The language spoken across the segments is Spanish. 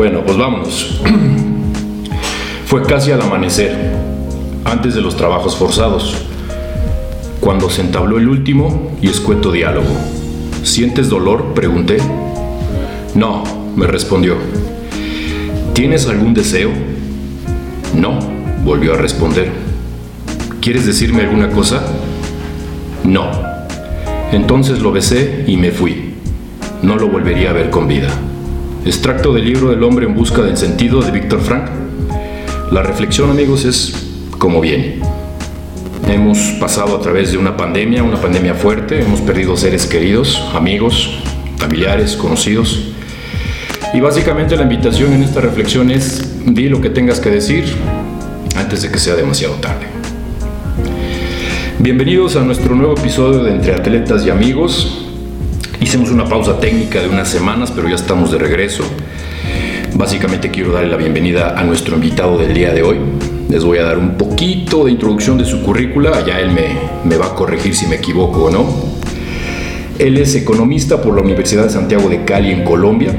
Bueno, pues vámonos. Fue casi al amanecer, antes de los trabajos forzados, cuando se entabló el último y escueto diálogo. ¿Sientes dolor? pregunté. No, me respondió. ¿Tienes algún deseo? No, volvió a responder. ¿Quieres decirme alguna cosa? No. Entonces lo besé y me fui. No lo volvería a ver con vida. Extracto del libro del hombre en busca del sentido de Víctor Frank. La reflexión, amigos, es como viene. Hemos pasado a través de una pandemia, una pandemia fuerte, hemos perdido seres queridos, amigos, familiares, conocidos. Y básicamente la invitación en esta reflexión es, di lo que tengas que decir antes de que sea demasiado tarde. Bienvenidos a nuestro nuevo episodio de Entre Atletas y Amigos. Hicimos una pausa técnica de unas semanas, pero ya estamos de regreso. Básicamente quiero darle la bienvenida a nuestro invitado del día de hoy. Les voy a dar un poquito de introducción de su currícula, ya él me, me va a corregir si me equivoco o no. Él es economista por la Universidad de Santiago de Cali en Colombia.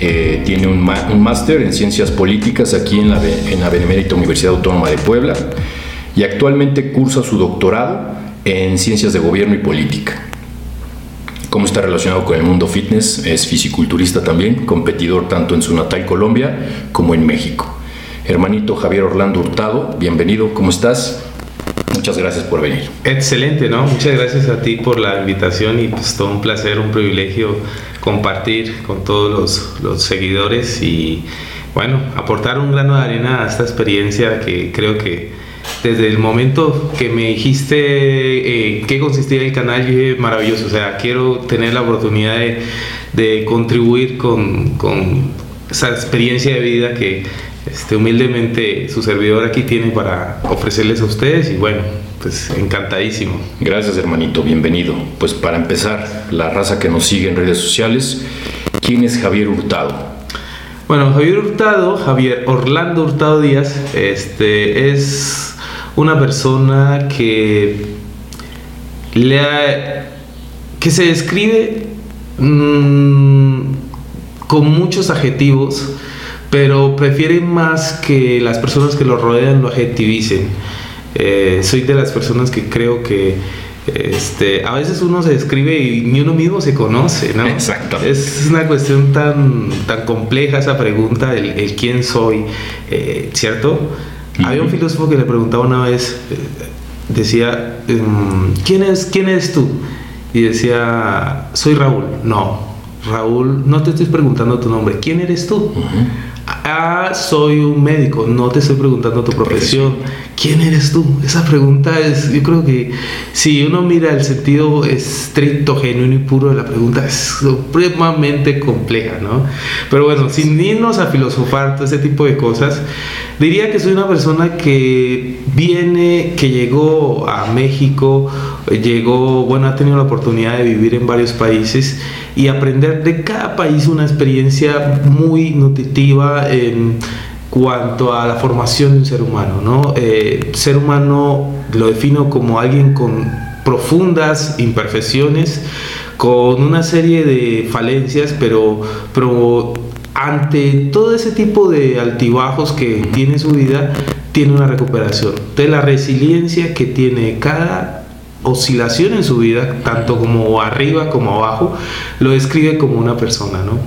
Eh, tiene un, máster en ciencias políticas aquí en la, en la Benemérita Universidad Autónoma de Puebla y actualmente cursa su doctorado en ciencias de gobierno y política. Cómo está relacionado con el mundo fitness, es fisiculturista también, competidor tanto en su natal Colombia como en México. Hermanito Javier Orlando Hurtado, bienvenido, ¿cómo estás? Muchas gracias por venir. Excelente, ¿no? Muchas gracias a ti por la invitación y pues todo un placer, un privilegio compartir con todos los, los seguidores y bueno, aportar un grano de arena a esta experiencia que creo que desde el momento que me dijiste eh, qué consistía el canal, yo dije, maravilloso, o sea, quiero tener la oportunidad de, de contribuir con, con, esa experiencia de vida que este, humildemente su servidor aquí tiene para ofrecerles a ustedes y bueno, pues encantadísimo. Gracias hermanito, bienvenido. Pues para empezar, la raza que nos sigue en redes sociales, ¿quién es Javier Hurtado? Bueno, Javier Hurtado, Javier Orlando Hurtado Díaz, este es una persona que, le que se describe mmm, con muchos adjetivos, pero prefiere más que las personas que lo rodean lo adjetivicen. Eh, soy de las personas que creo que este, a veces uno se describe y ni uno mismo se conoce, ¿no? Exacto. Es una cuestión tan, tan compleja esa pregunta, el, el quién soy, eh, ¿cierto? Había un filósofo que le preguntaba una vez, eh, decía, em, ¿quién, es, ¿quién eres tú? Y decía, soy Raúl. No, Raúl, no te estoy preguntando tu nombre, ¿quién eres tú? Ah, soy un médico, no te estoy preguntando tu profesión. ¿Quién eres tú? Esa pregunta es, yo creo que si uno mira el sentido estricto, genuino y puro de la pregunta, es supremamente compleja, ¿no? Pero bueno, sin irnos a filosofar todo ese tipo de cosas, diría que soy una persona que viene, que llegó a México, llegó, bueno, ha tenido la oportunidad de vivir en varios países y aprender de cada país una experiencia muy nutritiva en cuanto a la formación de un ser humano. ¿no? Eh, ser humano lo defino como alguien con profundas imperfecciones, con una serie de falencias, pero, pero ante todo ese tipo de altibajos que tiene su vida, tiene una recuperación. De la resiliencia que tiene cada oscilación en su vida, tanto como arriba como abajo, lo describe como una persona, ¿no?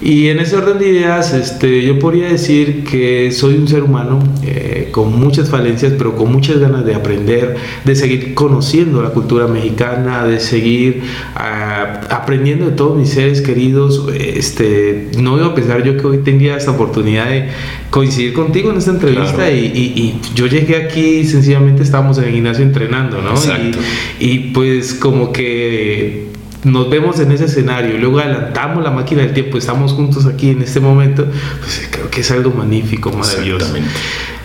Y en ese orden de ideas, este, yo podría decir que soy un ser humano eh, con muchas falencias, pero con muchas ganas de aprender, de seguir conociendo la cultura mexicana, de seguir uh, aprendiendo de todos mis seres queridos. Este, no a pensar yo que hoy tendría esta oportunidad de coincidir contigo en esta entrevista claro. y, y, y, yo llegué aquí sencillamente estábamos en el gimnasio entrenando, ¿no? Y, y pues como que nos vemos en ese escenario y luego adelantamos la máquina del tiempo, estamos juntos aquí en este momento, pues creo que es algo magnífico, maravilloso.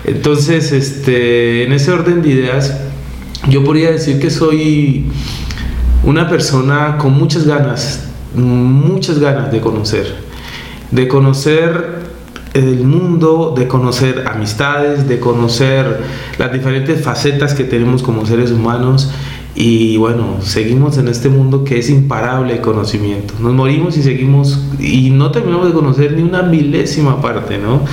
Entonces, este, en ese orden de ideas, yo podría decir que soy una persona con muchas ganas, muchas ganas de conocer, de conocer el mundo, de conocer amistades, de conocer las diferentes facetas que tenemos como seres humanos Y bueno, seguimos en este mundo que es imparable de conocimiento. Nos morimos y seguimos y no terminamos de conocer ni una milésima parte, ¿no?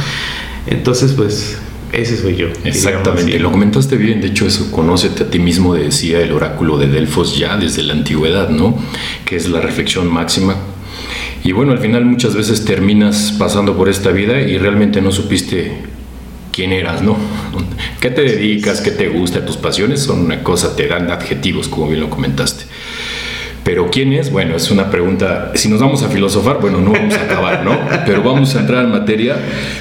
Entonces, pues ese soy yo. Exactamente, lo comentaste bien, de hecho eso, conócete a ti mismo, decía el oráculo de Delfos ya desde la antigüedad, ¿no? Que es la reflexión máxima. Y bueno, al final muchas veces terminas pasando por esta vida y realmente no supiste quién eras, ¿no? ¿Qué te dedicas? ¿Qué te gusta? Tus pasiones son una cosa, te dan adjetivos, como bien lo comentaste. Pero ¿quién es? Bueno, es una pregunta, si nos vamos a filosofar, bueno, no vamos a acabar, ¿no? Pero vamos a entrar en materia.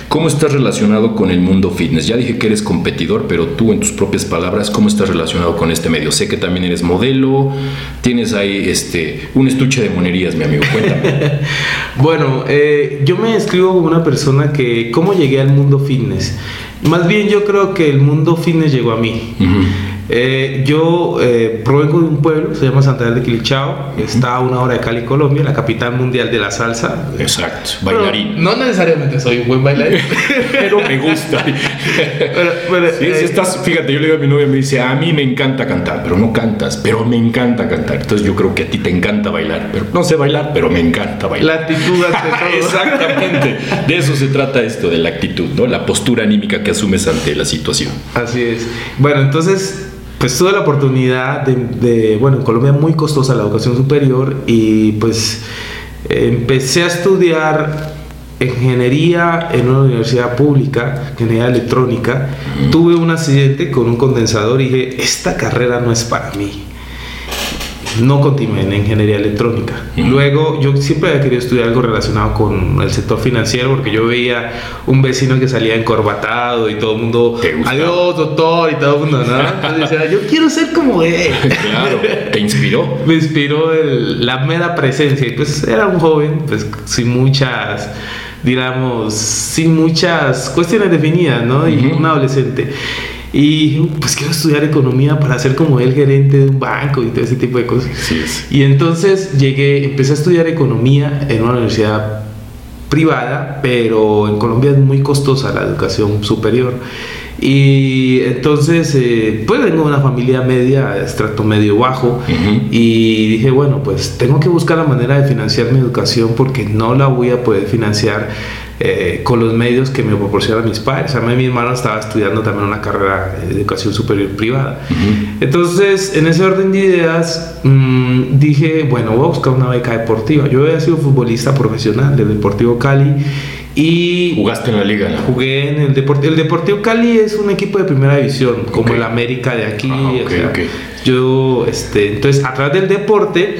¿Cómo estás relacionado con el mundo fitness? Ya dije que eres competidor, pero tú en tus propias palabras, ¿cómo estás relacionado con este medio? Sé que también eres modelo, tienes ahí este, un estuche de monerías, mi amigo, cuéntame. bueno, eh, yo me escribo como una persona que, ¿cómo llegué al mundo fitness? Más bien yo creo que el mundo fitness llegó a mí. Eh, yo eh, provengo de un pueblo, se llama Santander de Quilichao, está a una hora de Cali, Colombia, la capital mundial de la salsa. Exacto, bailarín. no necesariamente soy un buen bailarín, pero me gusta. Eh, estás, fíjate, yo le digo a mi novia, me dice, a mí me encanta cantar, pero no cantas, pero me encanta cantar. Entonces yo creo que a ti te encanta bailar, pero no sé bailar, pero me encanta bailar. La actitud ante todo. Exactamente, de eso se trata esto, de la actitud, ¿no? La postura anímica que asumes ante la situación. Así es. Bueno, entonces pues tuve la oportunidad de, bueno, en Colombia es muy costosa la educación superior y pues empecé a estudiar ingeniería en una universidad pública, ingeniería electrónica. Tuve un accidente con un condensador y dije, esta carrera no es para mí no continué en ingeniería electrónica. Luego, yo siempre había querido estudiar algo relacionado con el sector financiero porque yo veía un vecino que salía encorbatado y todo el mundo, adiós doctor y todo el mundo, ¿no? Entonces decía, yo quiero ser como él. Claro, ¿te inspiró? Me inspiró la mera presencia y pues era un joven, pues sin muchas digamos, sin muchas cuestiones definidas, ¿no? Y un adolescente. Y pues quiero estudiar economía para ser como el gerente de un banco y todo ese tipo de cosas. Y entonces llegué, empecé a estudiar economía en una universidad privada, pero en Colombia es muy costosa la educación superior. Y entonces, eh, pues vengo de una familia media, estrato medio bajo, y dije, bueno, pues tengo que buscar la manera de financiar mi educación porque no la voy a poder financiar eh, con los medios que me proporcionan mis padres. A mí mi hermano estaba estudiando también una carrera de educación superior privada. Entonces, en ese orden de ideas, mm, dije, bueno, voy a buscar una beca deportiva. Yo había sido futbolista profesional del Deportivo Cali. Y jugaste en la liga, Jugué en el Deportivo. El Deportivo Cali es un equipo de primera división, como el América de aquí. Yo, este, entonces, a través del deporte,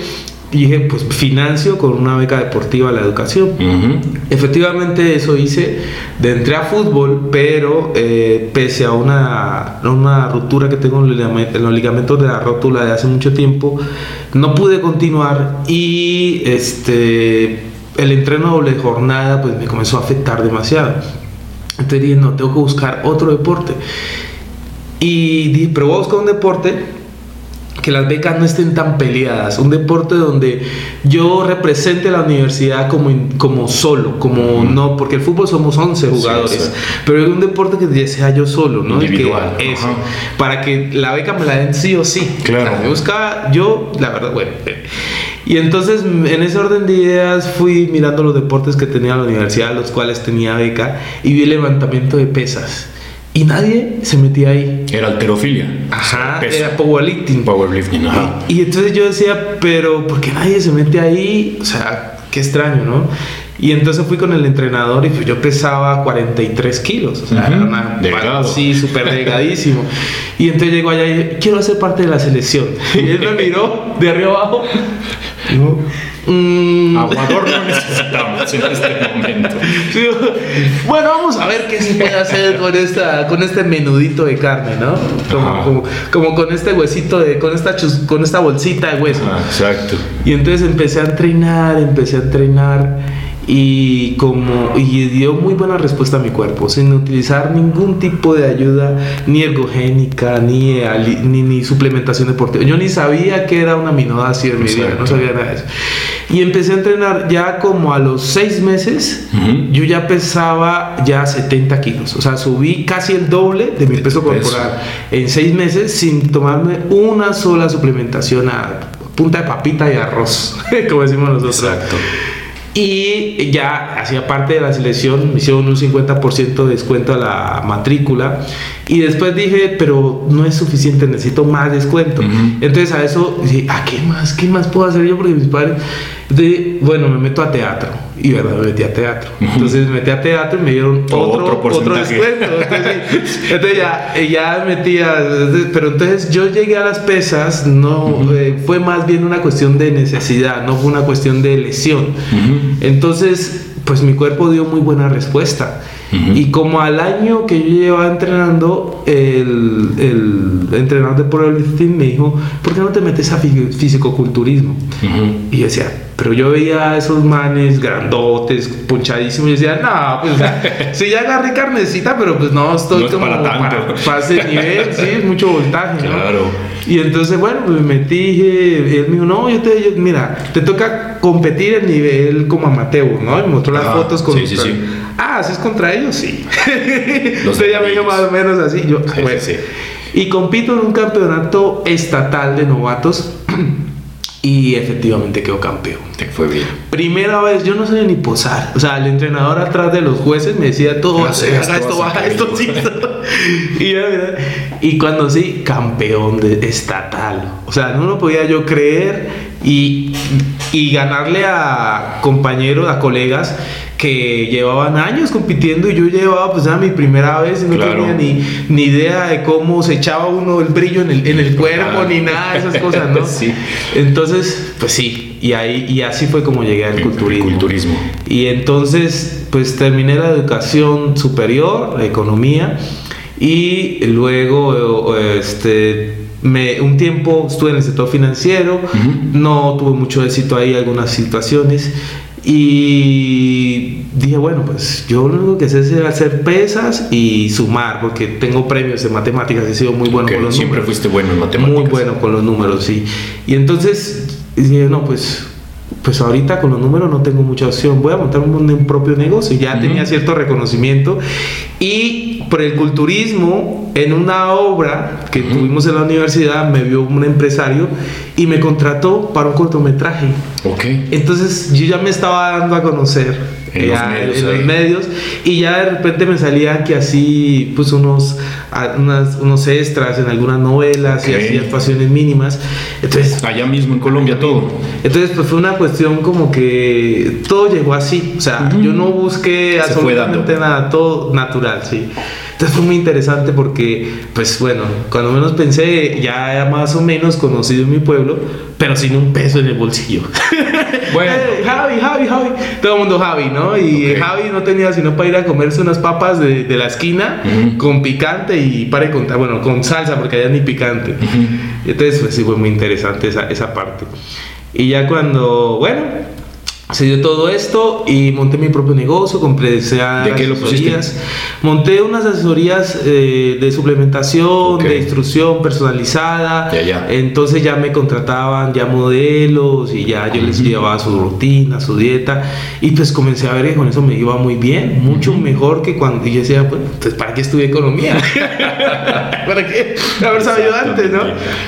y dije, pues financio con una beca deportiva la educación. Efectivamente eso hice, de entré a fútbol, pero eh, pese a una, una ruptura que tengo en los ligamentos de la rótula de hace mucho tiempo, no pude continuar y este, el entreno doble jornada pues me comenzó a afectar demasiado. Entonces dije, no, tengo que buscar otro deporte. Y dije, pero voy a buscar un deporte que las becas no estén tan peleadas, un deporte donde yo represente la universidad como, como solo, como no, porque el fútbol somos 11 jugadores, pero es un deporte que sea yo solo, ¿no? Individual. eso, para que la beca me la den sí o sí. Claro. me buscaba yo, la verdad, bueno. Y entonces en ese orden de ideas fui mirando los deportes que tenía la universidad, los cuales tenía beca, y vi el levantamiento de pesas. Y nadie se metía ahí. Era alterofilia. Ajá, era powerlifting. Powerlifting, ajá. Y, entonces yo decía, pero ¿por qué nadie se mete ahí? O sea, qué extraño, ¿no? Y entonces fui con el entrenador y yo pesaba 43 kilos. O sea, era una. Delgado. Sí, súper delgadísimo. y entonces llegó allá y quiero hacer parte de la selección. Y él me miró de arriba abajo. Mm. Aguador no necesitamos en este momento. bueno, vamos a ver qué se puede hacer con esta, con este menudito de carne, ¿no? Como, como, con este huesito de, con esta con esta bolsita de hueso. exacto. Y entonces empecé a entrenar, empecé a entrenar y como y dio muy buena respuesta a mi cuerpo sin utilizar ningún tipo de ayuda ni ergogénica ni, ni, ni suplementación deportiva. Yo ni sabía que era una aminoácido en mi vida no sabía nada de eso. Y empecé a entrenar ya como a los seis meses yo ya pesaba ya 70 kilos. O sea subí casi el doble de mi peso corporal en seis meses sin tomarme una sola suplementación a punta de papita y arroz como decimos nosotros. Exacto. Y ya hacía parte de la selección, me hicieron un 50% de descuento a la matrícula. Y después dije, pero no es suficiente, necesito más descuento. Entonces a eso dije, ¿a qué más? ¿Qué más puedo hacer yo? Porque mis padres. Entonces, bueno, me meto a teatro. Y verdad, me metí a teatro. Entonces me metí a teatro y me dieron otro, otro, descuento. Entonces, entonces ya, ya metía. Pero entonces yo llegué a las pesas, no eh, fue más bien una cuestión de necesidad, no fue una cuestión de lesión. Entonces, pues mi cuerpo dio muy buena respuesta. Y como al año que yo llevaba entrenando, el, el entrenador de powerlifting me dijo, ¿por qué no te metes a fisicoculturismo? Y yo decía, pero yo veía a esos manes grandotes, punchadísimos, y decía, no, pues sí, ya agarré carnecita, pero pues no estoy no como para, tanto. para, ese nivel, sí, mucho voltaje. Claro. ¿no? Y entonces, bueno, me metí, él me dijo, no, yo te, yo, mira, te toca competir en nivel como amateur, ¿no? Y me mostró las Ajá, fotos con sí, sí, sí. Ah, ¿haces contra ellos? Sí. Los Usted ya me dijo más o menos así. Yo, Sí, bueno. sí, Y compito en un campeonato estatal de novatos y efectivamente quedó campeón. Te fue bien. Primera vez, yo no sabía ni posar. O sea, el entrenador atrás de los jueces me decía todo, No sé, haga esto, esto, vas a baja esto, sí. esto". y, cuando sí, campeón de estatal. O sea, no lo podía yo creer y, y ganarle a compañeros, a colegas que llevaban años compitiendo y yo llevaba pues era mi primera vez y no Claro. tenía ni, ni idea de cómo se echaba uno el brillo en el, en el cuerpo ni nada de esas cosas, ¿no? Sí. Entonces, pues sí, y ahí y así fue como llegué al culturismo. culturismo. Y entonces, pues terminé la educación superior, la economía, y luego, este, me, un tiempo estuve en el sector financiero, no tuve mucho éxito ahí, algunas situaciones. Y dije, bueno, pues yo lo único que sé es hacer pesas y sumar, porque tengo premios de matemáticas, he sido muy bueno con los Siempre números. fuiste bueno en matemáticas. Muy bueno con los números, sí. Y entonces dije, no, pues, pues ahorita con los números no tengo mucha opción. Voy a montar un, un propio negocio. Ya Ujú. tenía cierto reconocimiento. Y por el culturismo, en una obra que Ujú. tuvimos en la universidad, me vio un empresario y me contrató para un cortometraje. Ok. Entonces yo ya me estaba dando a conocer En los ya medios en los medios, y ya de repente me salían que así pues unos a- unas- unos extras en algunas novelas y Ok. así actuaciones mínimas. Entonces Allá mismo en Colombia todo. entonces pues fue una cuestión como que todo llegó así. O sea Ujú. yo no busqué Se absolutamente nada todo natural sí. Entonces fue muy interesante porque pues bueno cuando menos pensé ya más o menos conocido en mi pueblo pero sin un peso en el bolsillo Bueno. Eh, Javi, Javi, Javi. Todo el mundo Javi, ¿no? Y. Javi no tenía sino para ir a comerse unas papas de, de la esquina con picante y para contar, bueno, con salsa porque allá ni picante. Entonces, pues sí, fue muy interesante esa, esa parte. Y ya cuando, bueno, se dio todo esto y monté mi propio negocio, compré ¿De qué lo pusiste? asesorías. Monté unas asesorías eh, de suplementación, Ok. de instrucción personalizada. Ya, ya. Entonces ya me contrataban ya modelos y ya yo les Ujú. llevaba su rutina, su dieta. Y pues comencé a ver que con eso me iba muy bien, mucho mejor que cuando yo decía, bueno, pues ¿para qué estudié economía? ¿Para qué? Haber sabido antes, ¿no?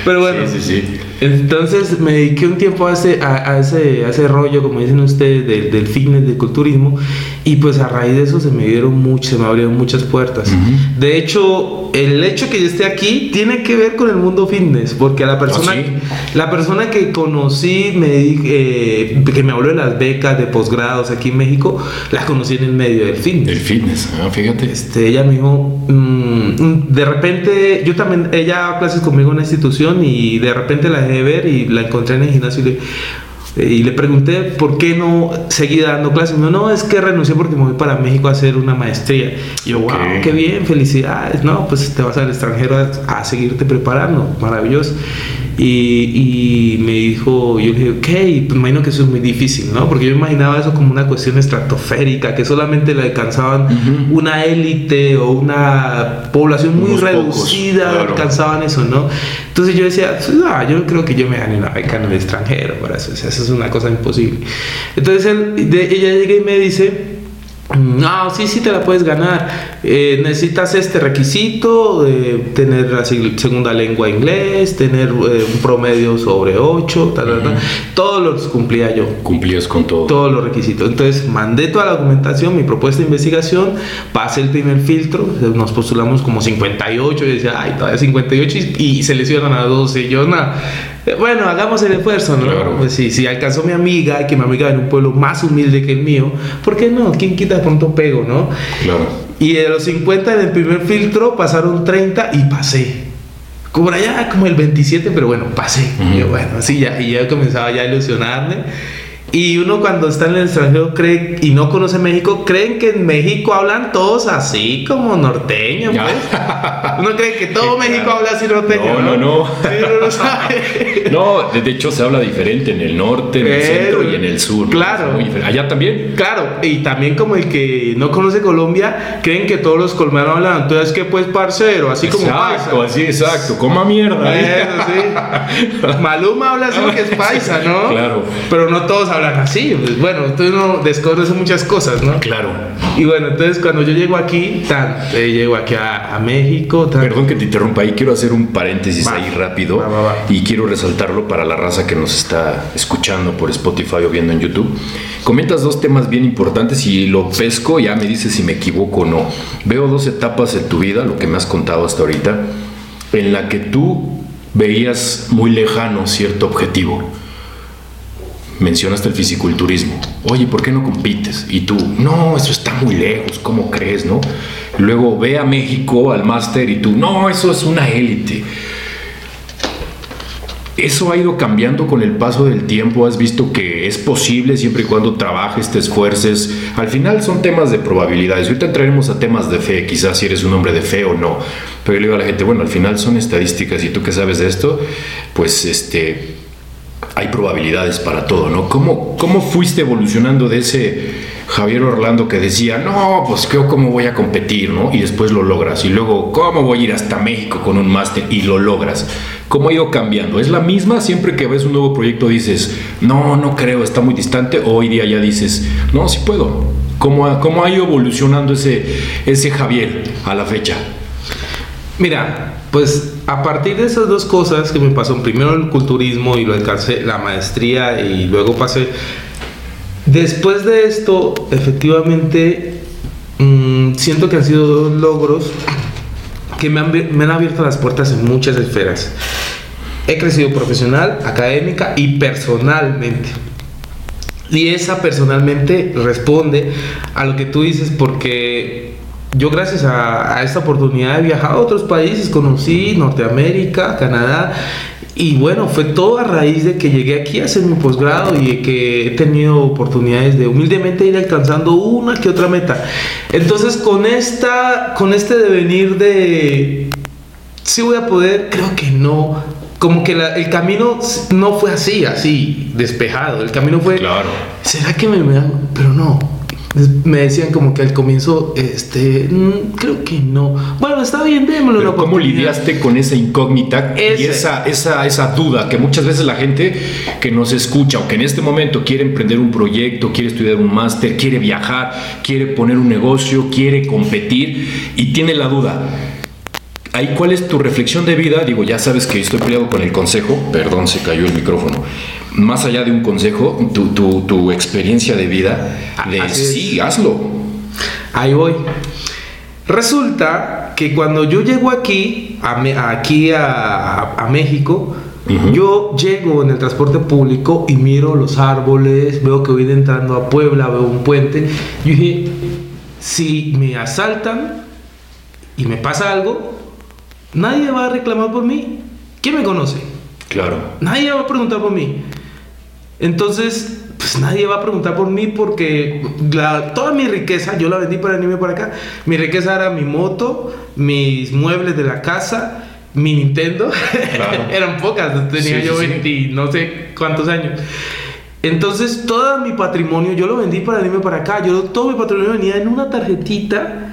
Pero bueno. Sí, sí, sí. Entonces me dediqué un tiempo a ese, a, a ese, a ese rollo, como dicen ustedes, del, del fitness, del culturismo, y pues a raíz de eso se me dieron mucho, se me abrieron muchas puertas. Ujú. De hecho, el hecho que yo esté aquí tiene que ver con el mundo fitness, porque la persona, ¿Ah, sí? la persona que conocí, me, eh, que me habló de las becas de posgrados aquí en México, la conocí en el medio del fitness. El fitness, ah, fíjate. Este, ella me dijo, mm, mm, de repente, yo también, ella daba clases conmigo en una institución y de repente la dejé ver y la encontré en el gimnasio y le, y le pregunté por qué no seguí dando clases. Dijo, no, es que renuncié porque me voy para México a hacer una maestría. Y yo, Ok. wow, qué bien, felicidades. No, pues te vas al extranjero a, a seguirte preparando, maravilloso. Y, y me dijo, yo le dije, ok, pues imagino que eso es muy difícil, ¿no? Porque yo imaginaba eso como una cuestión estratosférica, que solamente le alcanzaban una élite o una población muy reducida, alcanzaban eso, ¿no? Entonces yo decía, ah, yo creo que yo me gané una beca en el extranjero para eso, o sea, eso es una cosa imposible. Entonces él, de, ella llega y me dice, no, sí, sí te la puedes ganar. Eh, necesitas este requisito, de tener la segunda lengua inglés, tener eh, un promedio sobre 8, tal, tal, Todos los cumplía yo. Cumplías con todo. Todos los requisitos. Entonces mandé toda la documentación, mi propuesta de investigación, pasé el primer filtro, nos postulamos como 58, y decía, ay, todavía 58 y, y seleccionan a 12. Yo, nada bueno, hagamos el esfuerzo, ¿no? Claro. Pues sí, si alcanzó mi amiga, que mi amiga en un pueblo más humilde que el mío, ¿por qué no? ¿Quién quita pronto pego, no? Claro. Y de los 50 en el primer filtro pasaron 30 y pasé. Como allá como el 27, pero bueno, pasé. Y yo, bueno, así ya, y ya comenzaba ya a ilusionarme. Y uno cuando está en el extranjero cree y no conoce México, creen que en México hablan todos así como norteños, pues. Uno cree que todo México habla así norteño. No, no, no. No, de hecho se habla diferente en el norte, en el centro y en el sur. Claro. Allá también. Claro, y también como el que no conoce Colombia, creen que todos los colombianos hablan, entonces que pues parcero, así como Exacto, así, exacto. Coma mierda. Eso, sí. Maluma habla así que es paisa, ¿no? Claro. Pero no todos hablan así. Pues, bueno, entonces uno desconoce muchas cosas, ¿no? Claro. Y bueno, entonces cuando yo llego aquí, tan, eh, llego aquí a, México. Perdón que te interrumpa, ahí quiero hacer un paréntesis ahí rápido. y quiero resaltarlo para la raza que nos está escuchando por Spotify o viendo en YouTube. Comentas dos temas bien importantes y lo pesco, ya me dices si me equivoco o no. Veo dos etapas en tu vida, lo que me has contado hasta ahorita, en la que tú veías muy lejano cierto objetivo mencionaste el fisiculturismo. Oye, ¿por qué no compites? Y tú, no, eso está muy lejos, ¿cómo crees, no? Luego ve a México al máster y tú, no, eso es una élite. Eso ha ido cambiando con el paso del tiempo. Has visto que es posible siempre y cuando trabajes, te esfuerces. Al final son temas de probabilidades. Ahorita entraremos a temas de fe, quizás si eres un hombre de fe o no. Pero yo le digo a la gente, bueno, al final son estadísticas y tú que sabes de esto, pues este, hay probabilidades para todo, ¿no? ¿Cómo, ¿Cómo fuiste evolucionando de ese Javier Orlando que decía, no, pues ¿cómo voy a competir, ¿no? Y después lo logras. Y luego, ¿cómo voy a ir hasta México con un máster? Y lo logras. ¿Cómo ha ido cambiando? ¿Es la misma? Siempre que ves un nuevo proyecto dices, no, no creo, está muy distante. O hoy día ya dices, no, sí puedo. ¿Cómo ha, cómo ha ido evolucionando ese, ese Javier a la fecha? Mira, pues a partir de esas dos cosas que me pasó, primero el culturismo y lo alcancé, la maestría y luego pasé, después de esto, efectivamente, mm, siento que han sido dos logros que me han, me han abierto las puertas en muchas esferas. He crecido profesional, académica y personalmente. Y esa personalmente responde a lo que tú dices porque yo gracias a, esta oportunidad he viajado a otros países, conocí Norteamérica, Canadá, y bueno, fue todo a raíz de que llegué aquí a hacer mi posgrado y que he tenido oportunidades de humildemente ir alcanzando una que otra meta. Entonces con, esta, con este devenir de, si voy a poder, creo que no, como que el camino no fue así, así, despejado. El camino fue. Claro. ¿Será que me, me Pero no me decían como que al comienzo, este, mm, creo que no. Bueno, está bien, démoslo Pero ¿Cómo lidiaste con esa incógnita y esa, esa, esa duda que muchas veces la gente que nos escucha o que en este momento quiere emprender un proyecto, quiere estudiar un máster, quiere viajar, quiere poner un negocio, quiere competir y tiene la duda? Ahí, ¿cuál es tu reflexión de vida? Digo, ya sabes que estoy peleado con el consejo. Perdón, se cayó el micrófono más allá de un consejo, tu, tu, tu experiencia de vida, de sí, hazlo. Ahí voy. Resulta que cuando yo llego aquí, a, aquí a, México, yo llego en el transporte público y miro los árboles, veo que voy entrando a Puebla, veo un puente. Yo dije, si me asaltan y me pasa algo, nadie va a reclamar por mí. ¿Quién me conoce? Claro. Nadie va a preguntar por mí. Entonces, pues nadie va a preguntar por mí porque toda mi riqueza, yo la vendí para venirme para acá. Mi riqueza era mi moto, mis muebles de la casa mi Nintendo. Eran pocas, tenía yo 20, no sé cuántos años. Entonces, todo mi patrimonio yo lo vendí para irme para acá. Yo todo mi patrimonio venía en una tarjetita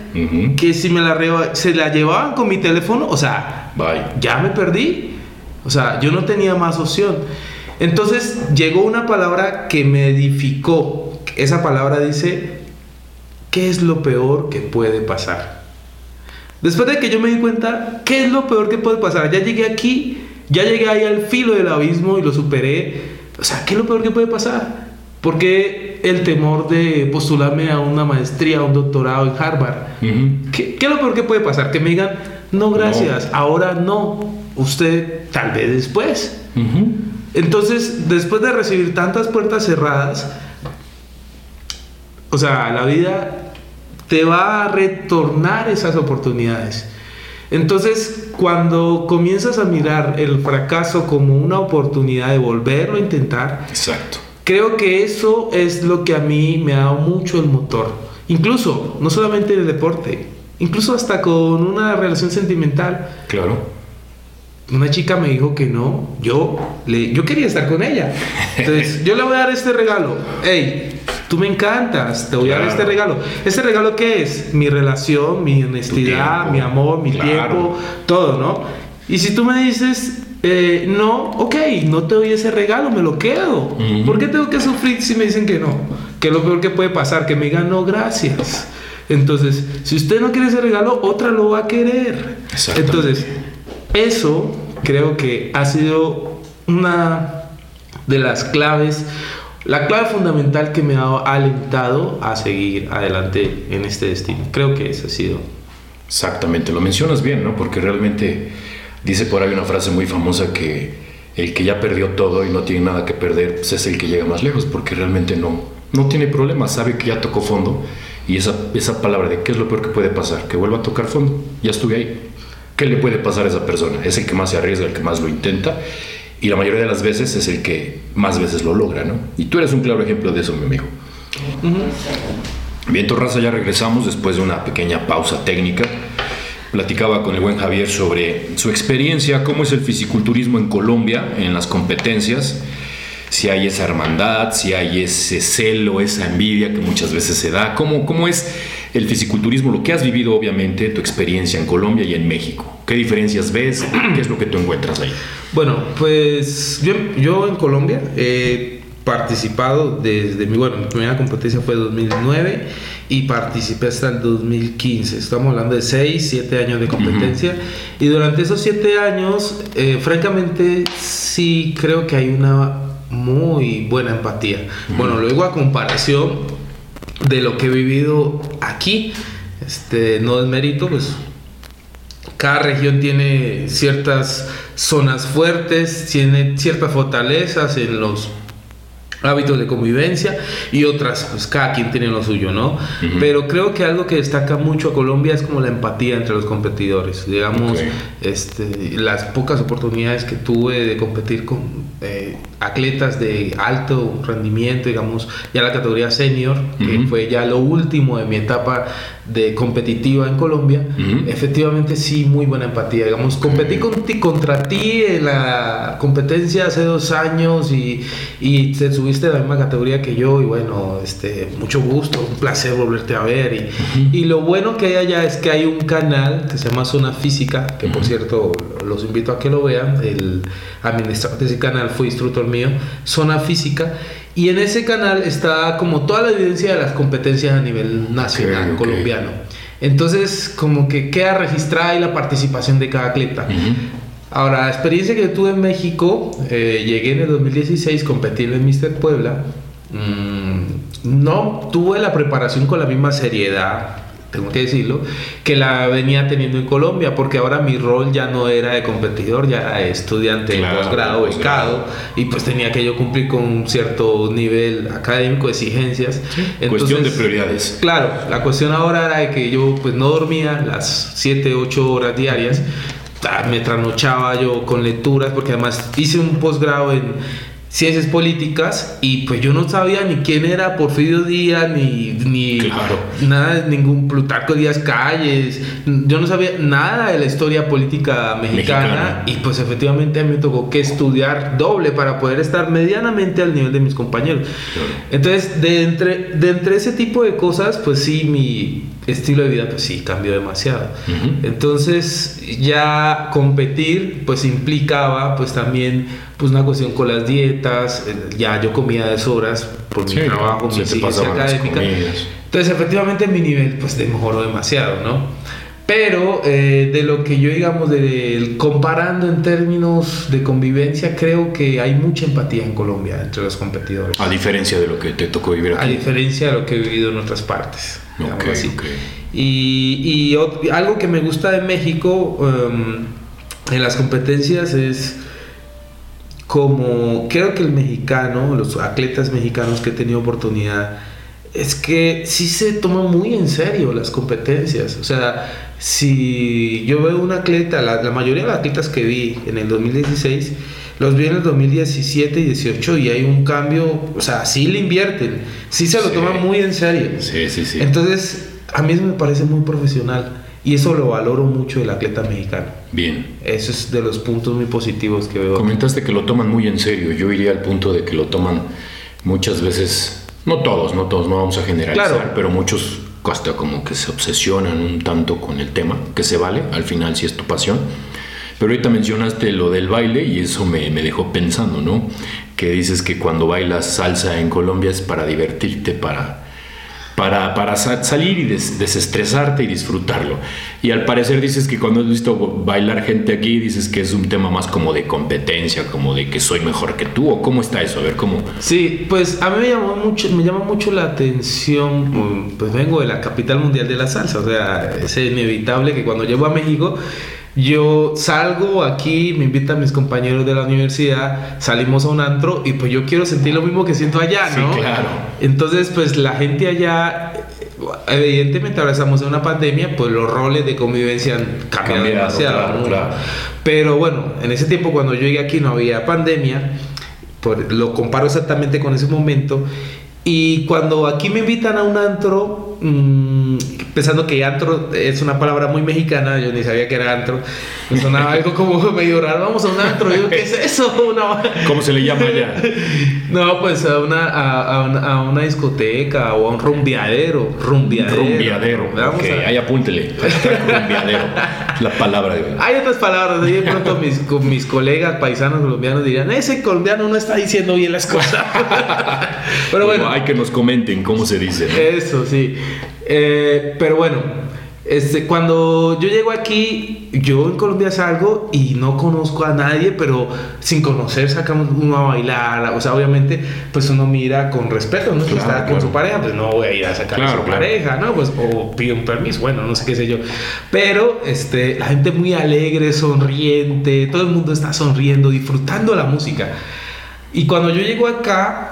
que si me la se la llevaban con mi teléfono, o sea, ya me perdí. O sea, yo no tenía más opción. Entonces llegó una palabra que me edificó. Esa palabra dice, ¿qué es lo peor que puede pasar? Después de que yo me di cuenta, ¿qué es lo peor que puede pasar? Ya llegué aquí, ya llegué ahí al filo del abismo y lo superé. O sea, ¿qué es lo peor que puede pasar? Porque el temor de postularme a una maestría, a un doctorado en Harvard. ¿Qué, es lo peor que puede pasar? Que me digan, no, gracias, ahora no, usted tal vez después. Entonces, después de recibir tantas puertas cerradas, o sea, la vida te va a retornar esas oportunidades. Entonces, cuando comienzas a mirar el fracaso como una oportunidad de volverlo a intentar, Exacto. creo que eso es lo que a mí me ha dado mucho el motor. Incluso, no solamente en el deporte, incluso hasta con una relación sentimental. Claro una chica me dijo que no, yo, le, yo quería estar con ella. Entonces, yo le voy a dar este regalo. Hey, tú me encantas, te voy a dar este regalo. ¿Este regalo qué es? Mi relación, mi honestidad, mi amor, mi tiempo, todo, ¿no? Y si tú me dices, eh, no, ok, no te doy ese regalo, me lo quedo. ¿Por qué tengo que sufrir si me dicen que no? Que es lo peor que puede pasar, que me digan no, gracias. Entonces, si usted no quiere ese regalo, otra lo va a querer. Entonces, eso creo que ha sido una de las claves, la clave fundamental que me ha alentado a seguir adelante en este destino. Creo que eso ha sido. Exactamente, lo mencionas bien, ¿no? Porque realmente dice por ahí una frase muy famosa que el que ya perdió todo y no tiene nada que perder, pues es el que llega más lejos, porque realmente no, no tiene problema, sabe que ya tocó fondo y esa, esa palabra de qué es lo peor que puede pasar, que vuelva a tocar fondo, ya estuve ahí. ¿Qué le puede pasar a esa persona? Es el que más se arriesga, el que más lo intenta y la mayoría de las veces es el que más veces lo logra, ¿no? Y tú eres un claro ejemplo de eso, mi amigo. Bien, Torraza, ya regresamos después de una pequeña pausa técnica. Platicaba con el buen Javier sobre su experiencia, cómo es el fisiculturismo en Colombia, en las competencias, si hay esa hermandad, si hay ese celo, esa envidia que muchas veces se da, cómo, cómo es el fisiculturismo, lo que has vivido obviamente, tu experiencia en Colombia y en México. ¿Qué diferencias ves? ¿Qué es lo que tú encuentras ahí? Bueno, pues yo, yo en Colombia he participado desde mi, bueno, mi primera competencia fue 2009 y participé hasta el 2015. Estamos hablando de 6, 7 años de competencia. Y durante esos 7 años, eh, francamente, sí creo que hay una muy buena empatía. Bueno, luego a comparación de lo que he vivido aquí. Este, no es mérito, pues cada región tiene ciertas zonas fuertes, tiene ciertas fortalezas en los hábitos de convivencia y otras, pues cada quien tiene lo suyo, ¿no? Pero creo que algo que destaca mucho a Colombia es como la empatía entre los competidores. Digamos, este, las pocas oportunidades que tuve de competir con eh, atletas de alto rendimiento, digamos, ya la categoría senior, que fue ya lo último de mi etapa de competitiva en Colombia, efectivamente sí, muy buena empatía. Digamos, competí contra ti en la competencia hace dos años y, y te subiste a la misma categoría que yo y bueno, este, mucho gusto, un placer volverte a ver. Y, y lo bueno que hay allá es que hay un canal que se llama Zona Física, que por cierto los invito a que lo vean, el administrador de ese canal fue instructor mío, Zona Física, y en ese canal está como toda la evidencia de las competencias a nivel nacional colombiano. Entonces, como que queda registrada ahí la participación de cada atleta. Ahora, la experiencia que tuve en México, eh, llegué en el 2016, competí en Mister Puebla. Mm, no tuve la preparación con la misma seriedad tengo que decirlo, que la venía teniendo en Colombia, porque ahora mi rol ya no era de competidor, ya era estudiante de posgrado, becado, y pues tenía que yo cumplir con un cierto nivel académico, exigencias. cuestión de prioridades. Claro, la cuestión ahora era de que yo pues no dormía las 7, 8 horas diarias, me trasnochaba yo con lecturas, porque además hice un posgrado en ciencias políticas y pues yo no sabía ni quién era Porfirio Díaz ni, ni Claro. nada, ningún Plutarco Díaz Calles, yo no sabía nada de la historia política mexicana, Mexicana. y pues efectivamente me tocó que estudiar doble para poder estar medianamente al nivel de mis compañeros. Claro. Entonces, de entre, de entre ese tipo de cosas, pues sí, mi estilo de vida, pues sí, cambió demasiado. Entonces, ya competir, pues implicaba, pues también, pues una cuestión con las dietas, ya yo comía de horas por Sí, mi trabajo, mi exigencia académica. Entonces, efectivamente, mi nivel, pues mejoró demasiado, ¿no? Pero eh, de lo que yo, digamos, del comparando en términos de convivencia, creo que hay mucha empatía en Colombia entre los competidores. A diferencia de lo que te tocó vivir A aquí. diferencia de lo que he vivido en otras partes. Digamos Ok, así. ok. Y, y algo que me gusta de México em, en las competencias es como creo que el mexicano, los atletas mexicanos que he tenido oportunidad, es que sí se toman muy en serio las competencias. O sea, si yo veo un atleta, la, la mayoría de los atletas que vi en el 2016, los vi en el 2017 y 18 y hay un cambio, o sea, sí le invierten, sí se lo Sí. toman muy en serio. Sí, sí, sí. Entonces, a mí eso me parece muy profesional y eso lo valoro mucho del atleta mexicano. Bien. Eso es de los puntos muy positivos que veo. Comentaste que lo toman muy en serio. Yo iría al punto de que lo toman muchas veces, no todos, no todos, no vamos a generalizar, Claro. pero muchos hasta como que se obsesionan un tanto con el tema, que se vale, al final si es tu pasión. Pero ahorita mencionaste lo del baile y eso me, me dejó pensando, ¿no? Que dices que cuando bailas salsa en Colombia es para divertirte, para, para, para sa- salir y des- desestresarte y disfrutarlo. Y al parecer dices que cuando has visto bailar gente aquí, dices que es un tema más como de competencia, como de que soy mejor que tú, o cómo está eso, a ver cómo... Sí, pues a mí me llamó mucho, mucho la atención, pues vengo de la capital mundial de la salsa, o sea, es inevitable que cuando llego a México, yo salgo aquí, me invitan mis compañeros de la universidad, salimos a un antro y pues yo quiero sentir lo mismo que siento allá, Sí, ¿no? claro. Entonces, pues la gente allá, evidentemente ahora estamos en una pandemia, pues los roles de convivencia han cambiado, Cambiado, demasiado. claro, ¿no? claro. Pero bueno, en ese tiempo cuando yo llegué aquí no había pandemia, por- lo comparo exactamente con ese momento. Y cuando aquí me invitan a un antro, mm, pensando que antro es una palabra muy mexicana, yo ni sabía que era antro, me sonaba algo como medio raro, vamos a un antro, yo, ¿qué es eso? Una- ¿Cómo se le llama allá? no, pues a una, a, a una, a una discoteca o a un rumbeadero. Rumbeadero. Rumbiadero. Vamos ok, a- ahí apúntele. Rumbiadero. La palabra de... Hay otras palabras, de pronto mis, con mis colegas paisanos colombianos dirían, ese colombiano no está diciendo bien las cosas. Pero bueno, hay que nos comenten cómo se dice. ¿no? eso sí. Eh, pero bueno, este, cuando yo llego aquí, yo en Colombia salgo y no conozco a nadie, pero sin conocer sacamos uno a bailar. O sea, obviamente, pues uno mira con respeto, ¿no? Si Claro, está con claro. su pareja, pues no voy a ir a sacar a Claro, su claro. pareja, ¿no? Pues, o pido un permiso, bueno, no sé qué sé yo. Pero este, la gente muy alegre, sonriente, todo el mundo está sonriendo, disfrutando la música. Y cuando yo llego acá,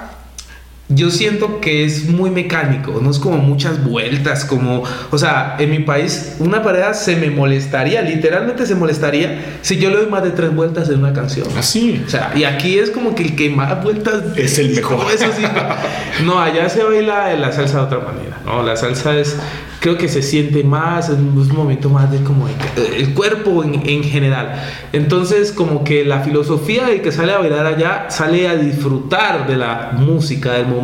yo siento que es muy mecánico, no es como muchas vueltas, como, o sea, en mi país una pareja se me molestaría, literalmente se molestaría si yo le doy más de tres vueltas en una canción. Así. O sea, y aquí es como que el que más vueltas Es el mejor. como Eso sí. No, allá se baila la salsa de otra manera. No, la salsa es, creo que se siente más, es un momento más de como de- el cuerpo en, en general. Entonces, como que la filosofía del que sale a bailar allá sale a disfrutar de la música, del momento.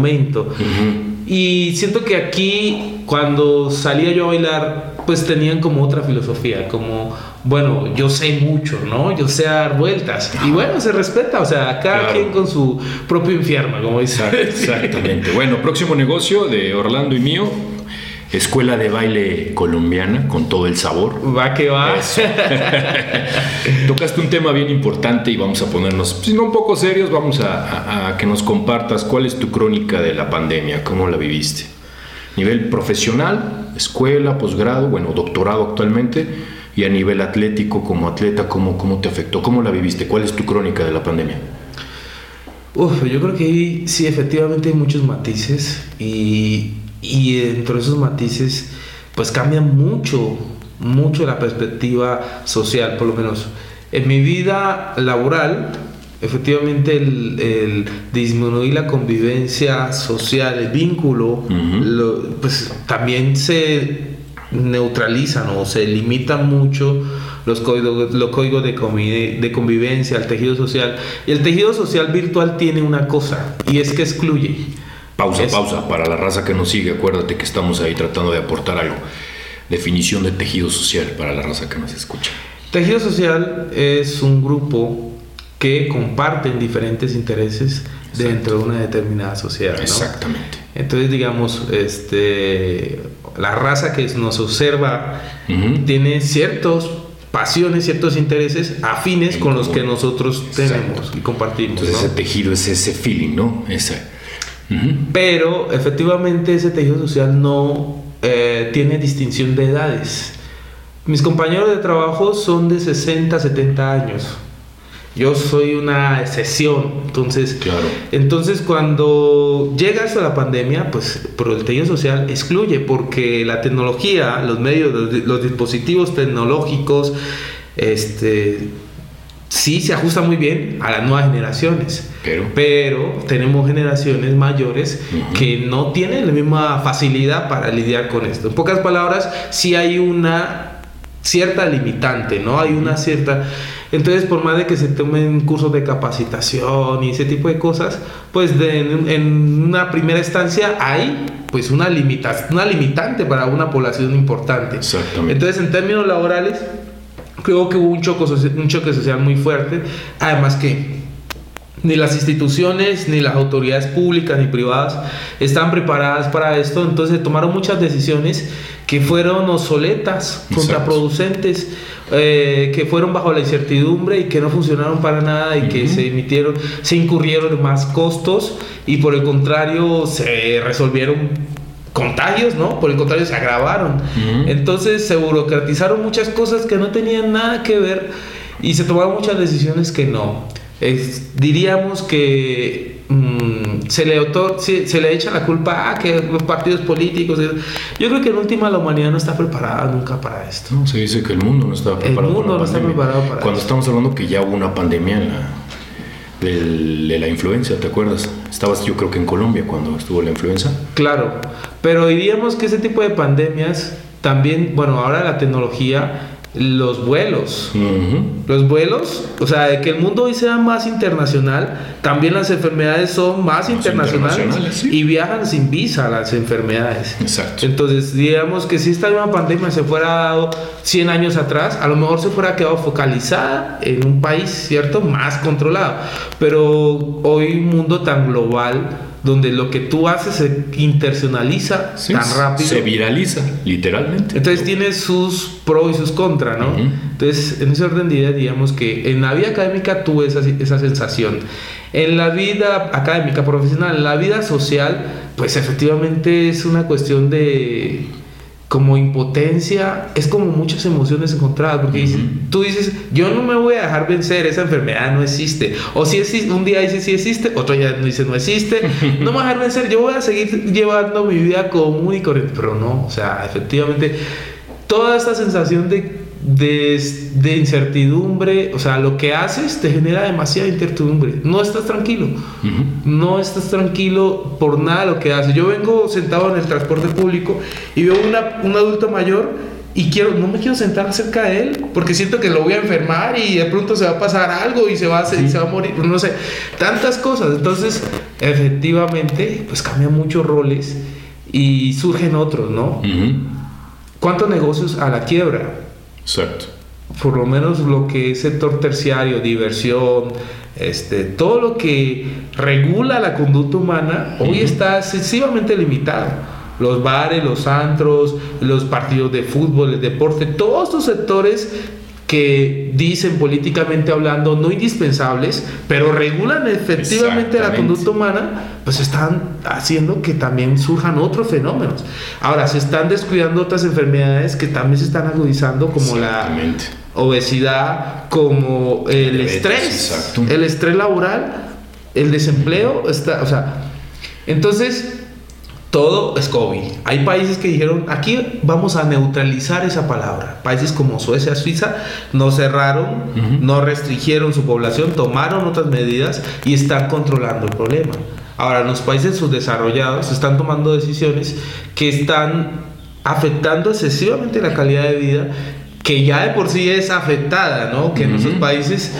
Ujú. Y siento que aquí, cuando salía yo a bailar, pues tenían como otra filosofía, como, bueno, yo sé mucho, ¿no? Yo sé dar vueltas. Y bueno, se respeta, o sea, cada Claro. quien con su propio infierno, como dice. Exact- Exactamente. Bueno, próximo negocio de Orlando y mío. Escuela de baile colombiana con todo el sabor. Va que va. Tocaste un tema bien importante y vamos a ponernos, si no un poco serios, vamos a, a- a que nos compartas cuál es tu crónica de la pandemia, cómo la viviste. Nivel profesional, escuela, posgrado, bueno, doctorado actualmente, y a nivel atlético, como atleta, ¿cómo, cómo te afectó? ¿Cómo la viviste? ¿Cuál es tu crónica de la pandemia? Uf, yo creo que sí, efectivamente hay muchos matices y, y dentro de esos matices pues cambia mucho, mucho la perspectiva social, por lo menos. En mi vida laboral, efectivamente el, disminuir la convivencia social, el vínculo, pues también se neutralizan o se limitan mucho los códigos, los códigos de, de convivencia, el tejido social. Y el tejido social virtual tiene una cosa, y es que excluye. Pausa, pausa, para la raza que nos sigue, acuérdate que estamos ahí tratando de aportar algo. Definición de tejido social para la raza que nos escucha. Tejido social es un grupo que comparten diferentes intereses dentro de una determinada sociedad. Exactamente. Entonces, digamos, este, la raza que nos observa tiene ciertos pasiones, ciertos intereses afines con los que nosotros tenemos y compartimos. Entonces ese tejido es ese feeling, ¿no? Ese. Pero efectivamente ese tejido social no eh, tiene distinción de edades. Mis compañeros de trabajo son de 60, 70 años. Yo soy una excepción. Entonces, claro. entonces cuando llega a la pandemia, pues pero el tejido social excluye porque la tecnología, los medios, los, dispositivos tecnológicos, este, sí se ajusta muy bien a las nuevas generaciones. Pero, pero tenemos generaciones mayores que no tienen la misma facilidad para lidiar con esto. En pocas palabras, sí hay una cierta limitante, ¿no? Hay una cierta... Entonces, por más de que se tomen cursos de capacitación y ese tipo de cosas, pues en, una primera instancia hay pues una, limita, una limitante para una población importante. Exactamente. Entonces, en términos laborales, creo que hubo un choque social muy fuerte. Además que ni las instituciones, ni las autoridades públicas ni privadas están preparadas para esto, entonces tomaron muchas decisiones que fueron obsoletas, contraproducentes, eh, que fueron bajo la incertidumbre y que no funcionaron para nada y que se emitieron, se incurrieron más costos y por el contrario se resolvieron contagios, ¿no? Por el contrario se agravaron. Entonces se burocratizaron muchas cosas que no tenían nada que ver y se tomaron muchas decisiones que no. Diríamos que Mm, se, le se, le echa la culpa a que los partidos políticos. Yo creo que en última la humanidad no está preparada nunca para esto. se dice que el mundo no está preparado. El mundo no está preparado para Cuando estamos hablando que ya hubo una pandemia de, la influenza, ¿te acuerdas? Estabas yo creo que en Colombia cuando estuvo la influenza. Claro, pero diríamos que ese tipo de pandemias también, bueno, ahora la tecnología los vuelos. Los vuelos, o sea, de que el mundo hoy sea más internacional, también las enfermedades son más, internacionales, y viajan sin visa las enfermedades. Exacto. Entonces, digamos que si esta nueva pandemia se fuera dado 100 años atrás, a lo mejor se fuera quedado focalizada en un país, ¿cierto? Más controlado. Pero hoy un mundo tan global donde lo que tú haces se internacionaliza tan rápido. Se viraliza, literalmente. Entonces tiene sus pros y sus contras, ¿no? Entonces, en ese orden de ideas, digamos que en la vida académica tuve esa, esa sensación. En la vida académica, profesional, en la vida social, pues efectivamente es una cuestión de como impotencia, es como muchas emociones encontradas, porque tú dices, yo no me voy a dejar vencer, esa enfermedad no existe. O si existe, un día dice sí existe, otro día dice no existe, no me voy a dejar vencer, yo voy a seguir llevando mi vida común y corriente, pero no, o sea, efectivamente, toda esta sensación de de, incertidumbre, o sea, lo que haces te genera demasiada incertidumbre. No estás tranquilo, no estás tranquilo por nada lo que haces. Yo vengo sentado en el transporte público y veo una, un adulto mayor y quiero, no me quiero sentar cerca de él porque siento que lo voy a enfermar y de pronto se va a pasar algo y se va a, se va a morir, no sé, tantas cosas. Entonces, efectivamente, pues cambian muchos roles y surgen otros, ¿no? ¿Cuántos negocios a la quiebra? Exacto. Por lo menos lo que es sector terciario, diversión, este, todo lo que regula la conducta humana, hoy está excesivamente limitado. Los bares, los antros, los partidos de fútbol, el deporte, todos estos sectores que dicen políticamente hablando no indispensables, pero regulan efectivamente la conducta humana, pues están haciendo que también surjan otros fenómenos. Ahora, se están descuidando otras enfermedades que también se están agudizando, como la obesidad, como el, estrés, el estrés laboral, el desempleo, está, o sea, entonces todo es COVID. Hay países que dijeron, aquí vamos a neutralizar esa palabra. Países como Suecia, Suiza, no cerraron, no restringieron su población, tomaron otras medidas y están controlando el problema. Ahora, los países subdesarrollados están tomando decisiones que están afectando excesivamente la calidad de vida, que ya de por sí es afectada, ¿no? Que en esos países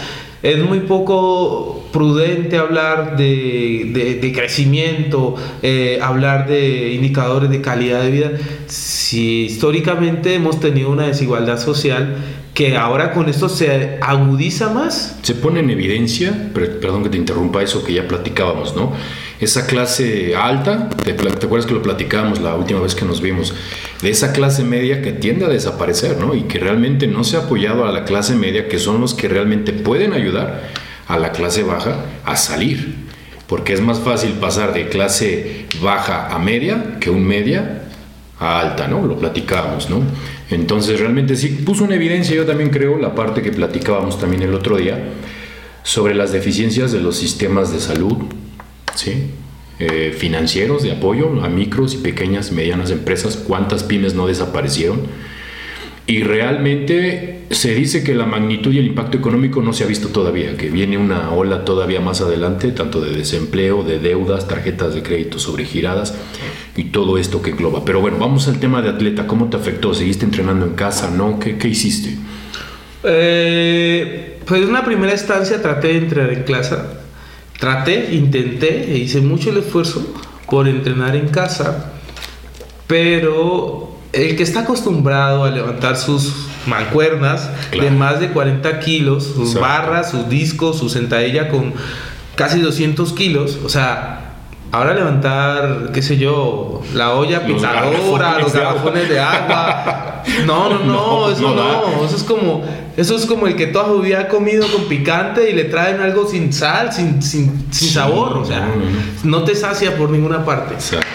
es muy poco prudente hablar de, crecimiento, eh, hablar de indicadores de calidad de vida, si históricamente hemos tenido una desigualdad social que ahora con esto se agudiza más. Se pone en evidencia, perdón que te interrumpa eso que ya platicábamos, ¿no? Esa clase alta, te, te acuerdas que lo platicábamos la última vez que nos vimos, de esa clase media que tiende a desaparecer, ¿no? Y que realmente no se ha apoyado a la clase media, que son los que realmente pueden ayudar a la clase baja a salir. Porque es más fácil pasar de clase baja a media que un media a alta, ¿no? Lo platicábamos, ¿no? Entonces realmente sí puso en evidencia, yo también creo, la parte que platicábamos también el otro día, sobre las deficiencias de los sistemas de salud, ¿sí? Eh, financieros de apoyo a micros y pequeñas medianas empresas, cuántas pymes no desaparecieron. Y realmente se dice que la magnitud y el impacto económico no se ha visto todavía, que viene una ola todavía más adelante, tanto de desempleo, de deudas, tarjetas de crédito sobregiradas y todo esto que engloba. Pero bueno, vamos al tema de atleta. ¿Cómo te afectó? ¿Seguiste entrenando en casa? ¿No? ¿Qué, hiciste? Eh, pues en una primera instancia traté de entrenar en casa traté, intenté, e hice mucho el esfuerzo por entrenar en casa, pero el que está acostumbrado a levantar sus mancuernas de más de 40 kilos, sus barras, sus discos, su sentadilla con casi 200 kilos, o sea, ahora levantar, qué sé yo, la olla pintadora, los garrafones de agua. No, no, no, eso no, eso es como eso es como el que toda su vida ha comido con picante y le traen algo sin sal, sin, sin, sin sabor. O sea, no te sacia por ninguna parte.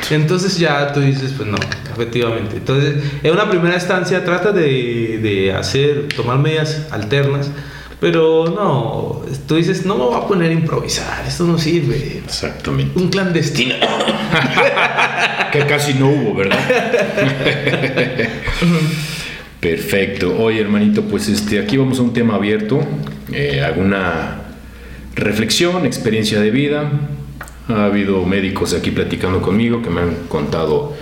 Entonces ya tú dices, pues no, efectivamente. Entonces, en una primera instancia trata de, de hacer, tomar medidas alternas. Pero no, tú dices, no me voy a poner a improvisar, esto no sirve. Exactamente. Un clandestino. que casi no hubo, ¿verdad? Perfecto. Oye, hermanito, pues este, aquí vamos a un tema abierto. Eh, alguna reflexión, experiencia de vida. Ha habido médicos aquí platicando conmigo que me han contado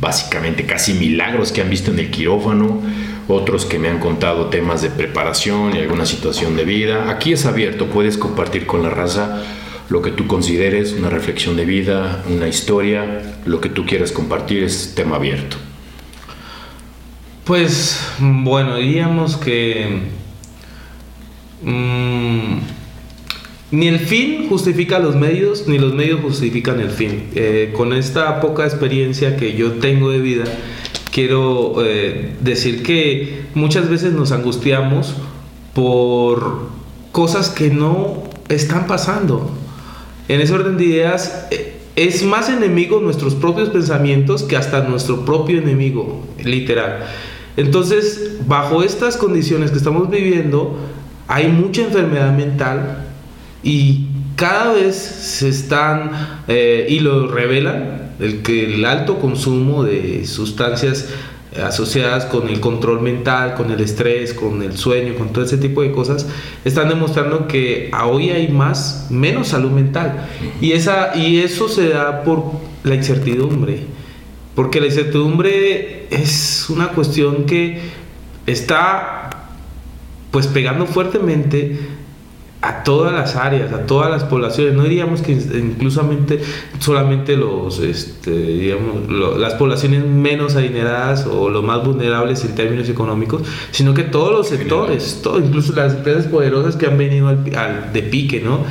básicamente casi milagros que han visto en el quirófano, otros que me han contado temas de preparación y alguna situación de vida. Aquí es abierto, puedes compartir con la raza lo que tú consideres, una reflexión de vida, una historia, lo que tú quieras compartir es tema abierto. Pues bueno, diríamos que mm, ni el fin justifica los medios, ni los medios justifican el fin. Eh, con esta poca experiencia que yo tengo de vida, quiero eh, decir que muchas veces nos angustiamos por cosas que no están pasando. En ese orden de ideas, eh, es más enemigo nuestros propios pensamientos que hasta nuestro propio enemigo, literal. Entonces, bajo estas condiciones que estamos viviendo, hay mucha enfermedad mental y cada vez se están, eh, y lo revelan, el que el alto consumo de sustancias asociadas con el control mental, con el estrés, con el sueño, con todo ese tipo de cosas, están demostrando que hoy hay más, menos salud mental. Y, esa, y eso se da por la incertidumbre. Porque la incertidumbre es una cuestión que está pues pegando fuertemente a todas las áreas, a todas las poblaciones. No diríamos que inclusamente solamente los, este, digamos, las poblaciones menos adineradas o los más vulnerables en términos económicos, sino que todos los sectores, todo, incluso las empresas poderosas que han venido al, de pique, ¿no?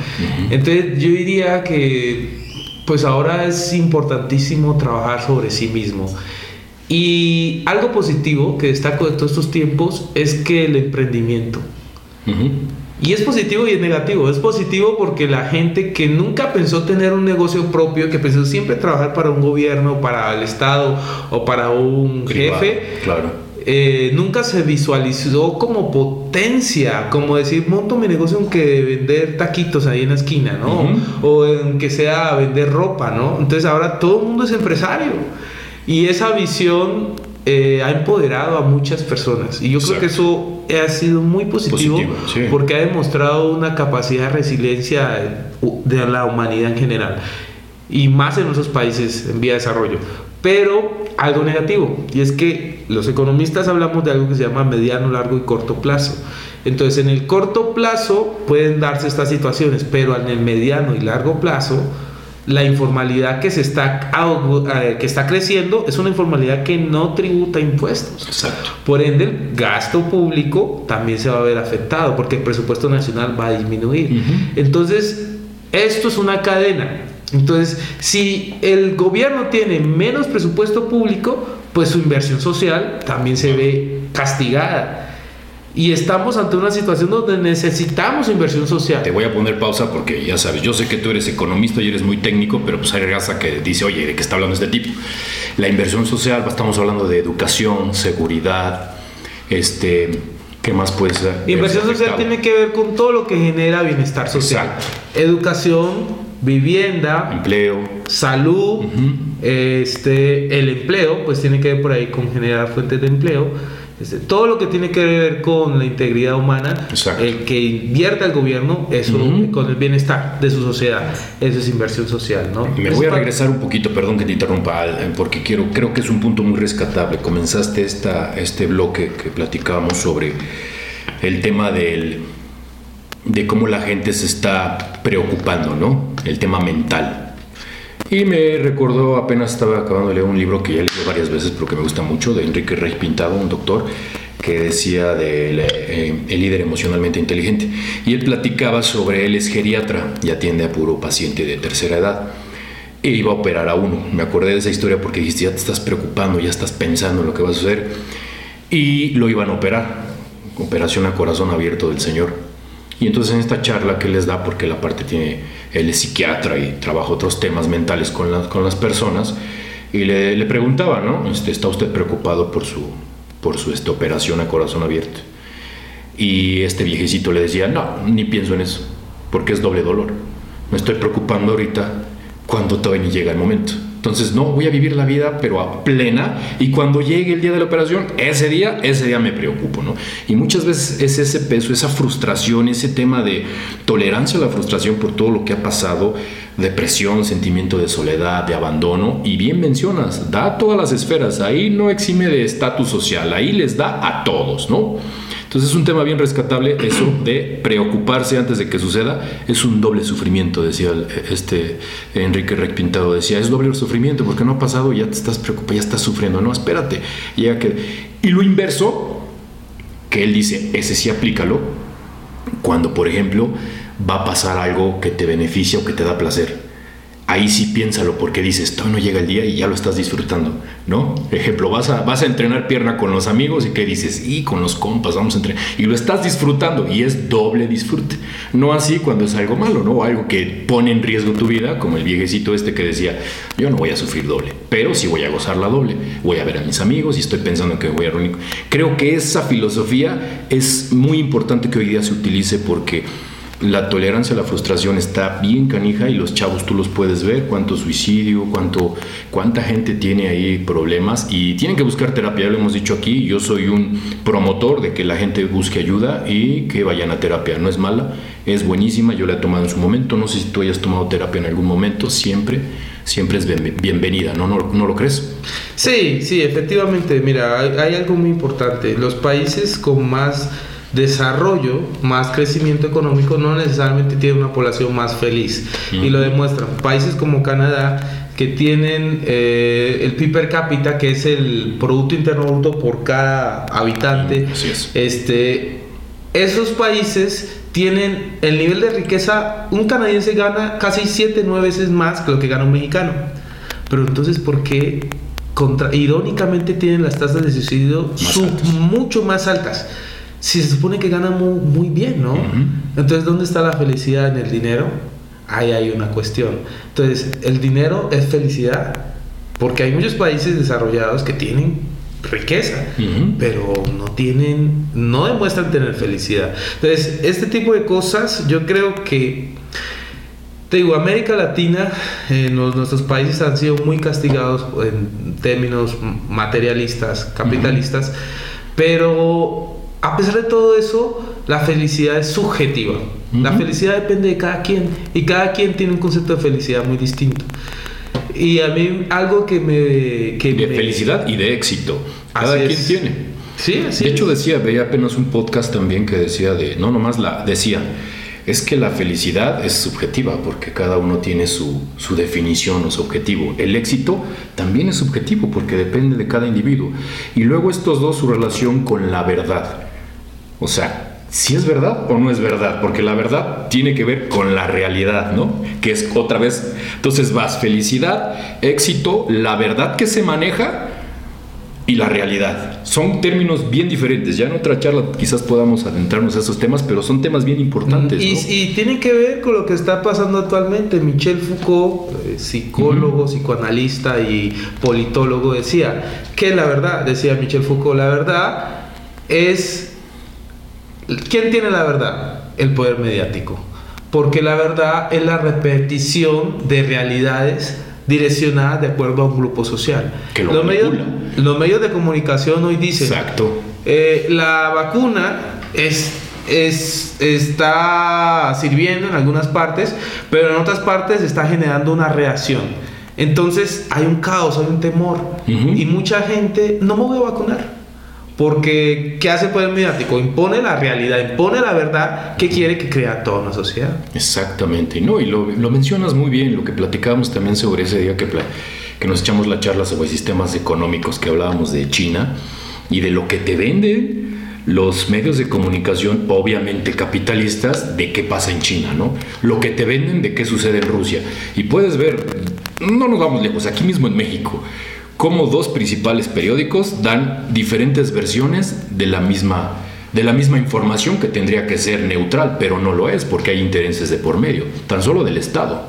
Entonces yo diría que pues ahora es importantísimo trabajar sobre sí mismo. Y algo positivo que destaco de todos estos tiempos es que el emprendimiento. Y es positivo y es negativo. Es positivo porque la gente que nunca pensó tener un negocio propio, que pensó siempre trabajar para un gobierno, para el Estado o para un jefe, claro eh, nunca se visualizó como potencia, como decir, monto mi negocio en que vender taquitos ahí en la esquina, ¿no? O en que sea vender ropa, ¿no? Entonces ahora todo el mundo es empresario. Y esa visión eh, ha empoderado a muchas personas. Y yo creo que eso ha sido muy positivo, porque ha demostrado una capacidad de resiliencia de la humanidad en general. Y más en esos países en vía de desarrollo. Pero algo negativo, y es que los economistas hablamos de algo que se llama mediano, largo y corto plazo. Entonces, en el corto plazo pueden darse estas situaciones, pero en el mediano y largo plazo la informalidad que se está eh, que está creciendo es una informalidad que no tributa impuestos. Exacto. Por ende, el gasto público también se va a ver afectado porque el presupuesto nacional va a disminuir. Entonces, esto es una cadena. Entonces, si el gobierno tiene menos presupuesto público, pues su inversión social también se ve castigada. Y estamos ante una situación donde necesitamos inversión social. Te voy a poner pausa porque ya sabes, yo sé que tú eres economista y eres muy técnico, pero pues hay raza que dice, oye, ¿de qué está hablando este tipo? La inversión social, estamos hablando de educación, seguridad, este, ¿qué más puede ser? Inversión social tiene que ver con todo lo que genera bienestar social. Educación, vivienda, empleo, salud, este, el empleo, pues tiene que ver por ahí con generar fuentes de empleo este, todo lo que tiene que ver con la integridad humana, el que invierta el gobierno, eso con el bienestar de su sociedad, eso es inversión social, ¿no? Me voy a regresar un poquito, perdón que te interrumpa, porque quiero, creo que es un punto muy rescatable. Comenzaste esta, este bloque que platicábamos sobre el tema del, de cómo la gente se está preocupando, ¿no? El tema mental. Y me recordó, apenas estaba acabando de leer un libro que ya he leído varias veces, pero que me gusta mucho, de Enrique Rey Pintado, un doctor, que decía de eh, el líder emocionalmente inteligente. Y él platicaba sobre él es geriatra y atiende a puro paciente de tercera edad. E iba a operar a uno. Me acordé de esa historia porque dijiste, ya te estás preocupando, ya estás pensando en lo que va a suceder. Y lo iban a operar. Operación a corazón abierto del Señor. Y entonces en esta charla que les da, porque la parte tiene, él es psiquiatra y trabaja otros temas mentales con, con las personas, y le, le preguntaba, ¿no? Este, ¿Está usted preocupado por su, por su esta operación a corazón abierto? Y este viejecito le decía, no, ni pienso en eso, porque es doble dolor. Me estoy preocupando ahorita cuando todavía ni llega el momento. Entonces, no, voy a vivir la vida, pero a plena, y cuando llegue el día de la operación, ese día, ese día me preocupo, ¿no? Y muchas veces es ese peso, esa frustración, ese tema de tolerancia a la frustración por todo lo que ha pasado, depresión, sentimiento de soledad, de abandono, y bien mencionas, da a todas las esferas, ahí no exime de estatus social, ahí les da a todos, ¿no? Entonces es un tema bien rescatable eso de preocuparse antes de que suceda. Es un doble sufrimiento, decía este Enrique Rec Pintado. Decía, es doble sufrimiento porque no ha pasado ya te estás preocupado, ya estás sufriendo. No, espérate. Y lo inverso, que él dice, ese sí aplícalo, cuando por ejemplo va a pasar algo que te beneficia o que te da placer ahí sí piénsalo porque dices, todo no llega el día y ya lo estás disfrutando, ¿no? Ejemplo, vas a, vas a entrenar pierna con los amigos y que dices, y con los compas vamos a entrenar, y lo estás disfrutando y es doble disfrute, no así cuando es algo malo, ¿no? Algo que pone en riesgo tu vida, como el viejecito este que decía, yo no voy a sufrir doble, pero sí voy a gozar la doble, voy a ver a mis amigos y estoy pensando que voy a reunir. Creo que esa filosofía es muy importante que hoy día se utilice porque la tolerancia a la frustración está bien canija y los chavos tú los puedes ver, cuánto suicidio, cuánto, cuánta gente tiene ahí problemas y tienen que buscar terapia, ya lo hemos dicho aquí, yo soy un promotor de que la gente busque ayuda y que vayan a terapia, no es mala, es buenísima, yo la he tomado en su momento, no sé si tú hayas tomado terapia en algún momento, siempre, siempre es bienvenida, ¿no? ¿No, no lo crees? Sí, sí, efectivamente, mira, hay algo muy importante, los países con más desarrollo, más crecimiento económico, no necesariamente tiene una población más feliz. Y lo demuestran. Países como Canadá, que tienen eh, el PIB per cápita, que es el Producto Interno Bruto por cada habitante. Este, esos países tienen el nivel de riqueza, un canadiense gana casi 7, 9 veces más que lo que gana un mexicano. Pero entonces, ¿por qué contra, irónicamente tienen las tasas de suicidio mucho más altas? Si se supone que gana muy, bien, ¿no? Entonces, ¿dónde está la felicidad en el dinero? Ahí hay una cuestión. Entonces, el dinero es felicidad, porque hay muchos países desarrollados que tienen riqueza, pero no tienen, no demuestran tener felicidad. Entonces, este tipo de cosas yo creo que, te digo, América Latina, en nuestros países han sido muy castigados en términos materialistas, capitalistas, pero a pesar de todo eso, la felicidad es subjetiva. La felicidad depende de cada quien y cada quien tiene un concepto de felicidad muy distinto. Y a mí algo que me... Que de felicidad y de éxito. Cada quien tiene. Sí, sí. De hecho decía, veía apenas un podcast también que decía de, no nomás la, decía, es que la felicidad es subjetiva porque cada uno tiene su, su, definición o su objetivo. El éxito también es subjetivo porque depende de cada individuo. Y luego estos dos, su relación con la verdad. O sea, si es verdad o no es verdad, porque la verdad tiene que ver con la realidad, ¿no? Que es otra vez, entonces vas felicidad, éxito, la verdad que se maneja y la realidad. Son términos bien diferentes. Ya en otra charla quizás podamos adentrarnos a esos temas, pero son temas bien importantes. Y, y tienen que ver con lo que está pasando actualmente. Michel Foucault, eh, psicólogo, psicoanalista y politólogo, decía que la verdad, decía Michel Foucault, la verdad es ¿Quién tiene la verdad? El poder mediático. Porque la verdad es la repetición de realidades direccionadas de acuerdo a un grupo social. Que lo los, medios, los medios de comunicación hoy dicen, Exacto. Eh, la vacuna es, es, está sirviendo en algunas partes, pero en otras partes está generando una reacción. Entonces hay un caos, hay un temor. Y mucha gente no me voy a vacunar. Porque, ¿qué hace el poder mediático? Impone la realidad, impone la verdad que quiere que crea toda una sociedad. Exactamente, no, y lo, lo mencionas muy bien, lo que platicábamos también sobre ese día que, que nos echamos la charla sobre sistemas económicos, que hablábamos de China y de lo que te venden los medios de comunicación, obviamente capitalistas, de qué pasa en China, ¿no? Lo que te venden de qué sucede en Rusia. Y puedes ver, no nos vamos lejos, aquí mismo en México cómo dos principales periódicos dan diferentes versiones de la misma de la misma información que tendría que ser neutral, pero no lo es porque hay intereses de por medio, tan solo del Estado,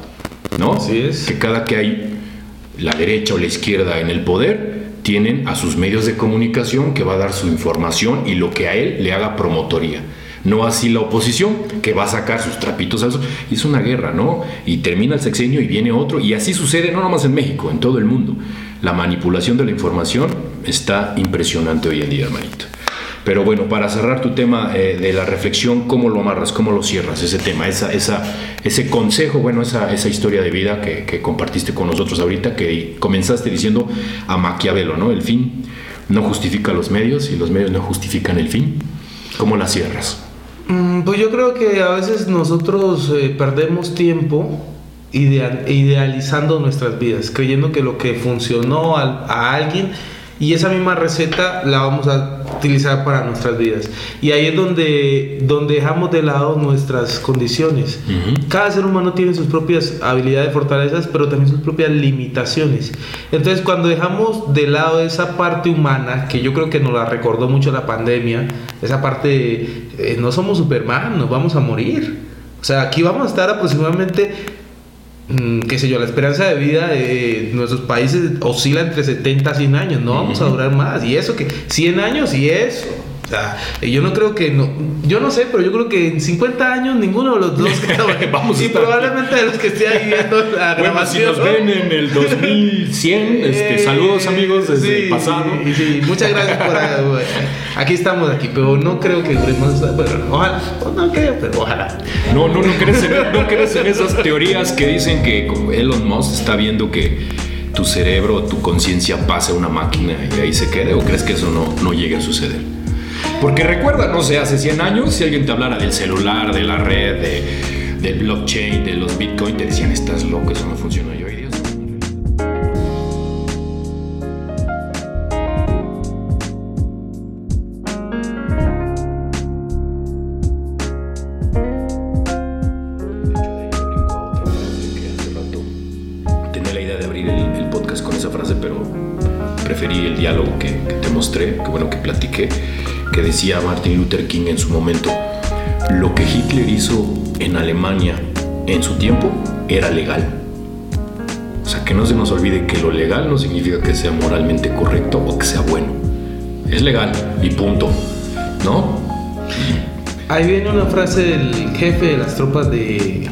¿no? Así es. Que cada que hay la derecha o la izquierda en el poder tienen a sus medios de comunicación que va a dar su información y lo que a él le haga promotoría. No así la oposición, que va a sacar sus trapitos al sol. Y es una guerra, ¿no? Y termina el sexenio y viene otro. Y así sucede no nomás en México, en todo el mundo. La manipulación de la información está impresionante hoy en día, hermanito. Pero bueno, para cerrar tu tema eh, de la reflexión, ¿cómo lo amarras? ¿Cómo lo cierras ese tema? Esa, ese consejo, bueno, esa, esa historia de vida que, que, compartiste con nosotros ahorita, que comenzaste diciendo a Maquiavelo, ¿no? El fin no justifica los medios y los medios no justifican el fin. ¿Cómo la cierras? Mm, pues yo creo que a veces nosotros eh, perdemos tiempo idealizando nuestras vidas, creyendo que lo que funcionó a, alguien y esa misma receta la vamos a utilizar para nuestras vidas. Y ahí es donde, donde dejamos de lado nuestras condiciones. Cada ser humano tiene sus propias habilidades, fortalezas, pero también sus propias limitaciones. Entonces cuando dejamos de lado esa parte humana, que yo creo que nos la recordó mucho la pandemia, esa parte, eh, no somos Superman, nos vamos a morir. O sea, aquí vamos a estar aproximadamente qué sé yo, la esperanza de vida de nuestros países oscila entre 70 a 100 años, no vamos a durar más. Y eso que 100 años y eso. O sea, yo no creo que no, yo no sé, pero yo creo que en 50 años ninguno de los dos vamos y probablemente de los que esté ahí viendo la bueno, grabación. si nos ven en el 2100, este, saludos amigos desde el pasado. Sí, muchas gracias por aquí estamos aquí, pero no creo que duremos, bueno, ojalá, no creo, pero ojalá. No, no, no crees en, no crees en esas teorías que dicen que Elon Musk está viendo que tu cerebro, tu conciencia pase a una máquina y ahí se quede, o crees que eso no, no llegue a suceder? Porque recuerda, no sé, hace 100 años, si alguien te hablara del celular, de la red, de, del blockchain, de los bitcoin, te decían, estás loco, eso no funciona. Decía Martin Luther King en su momento, lo que Hitler hizo en Alemania en su tiempo era legal. O sea, que no se nos olvide que lo legal no significa que sea moralmente correcto o que sea bueno. es legal y punto, ¿no? Ahí viene una frase del jefe de las tropas de,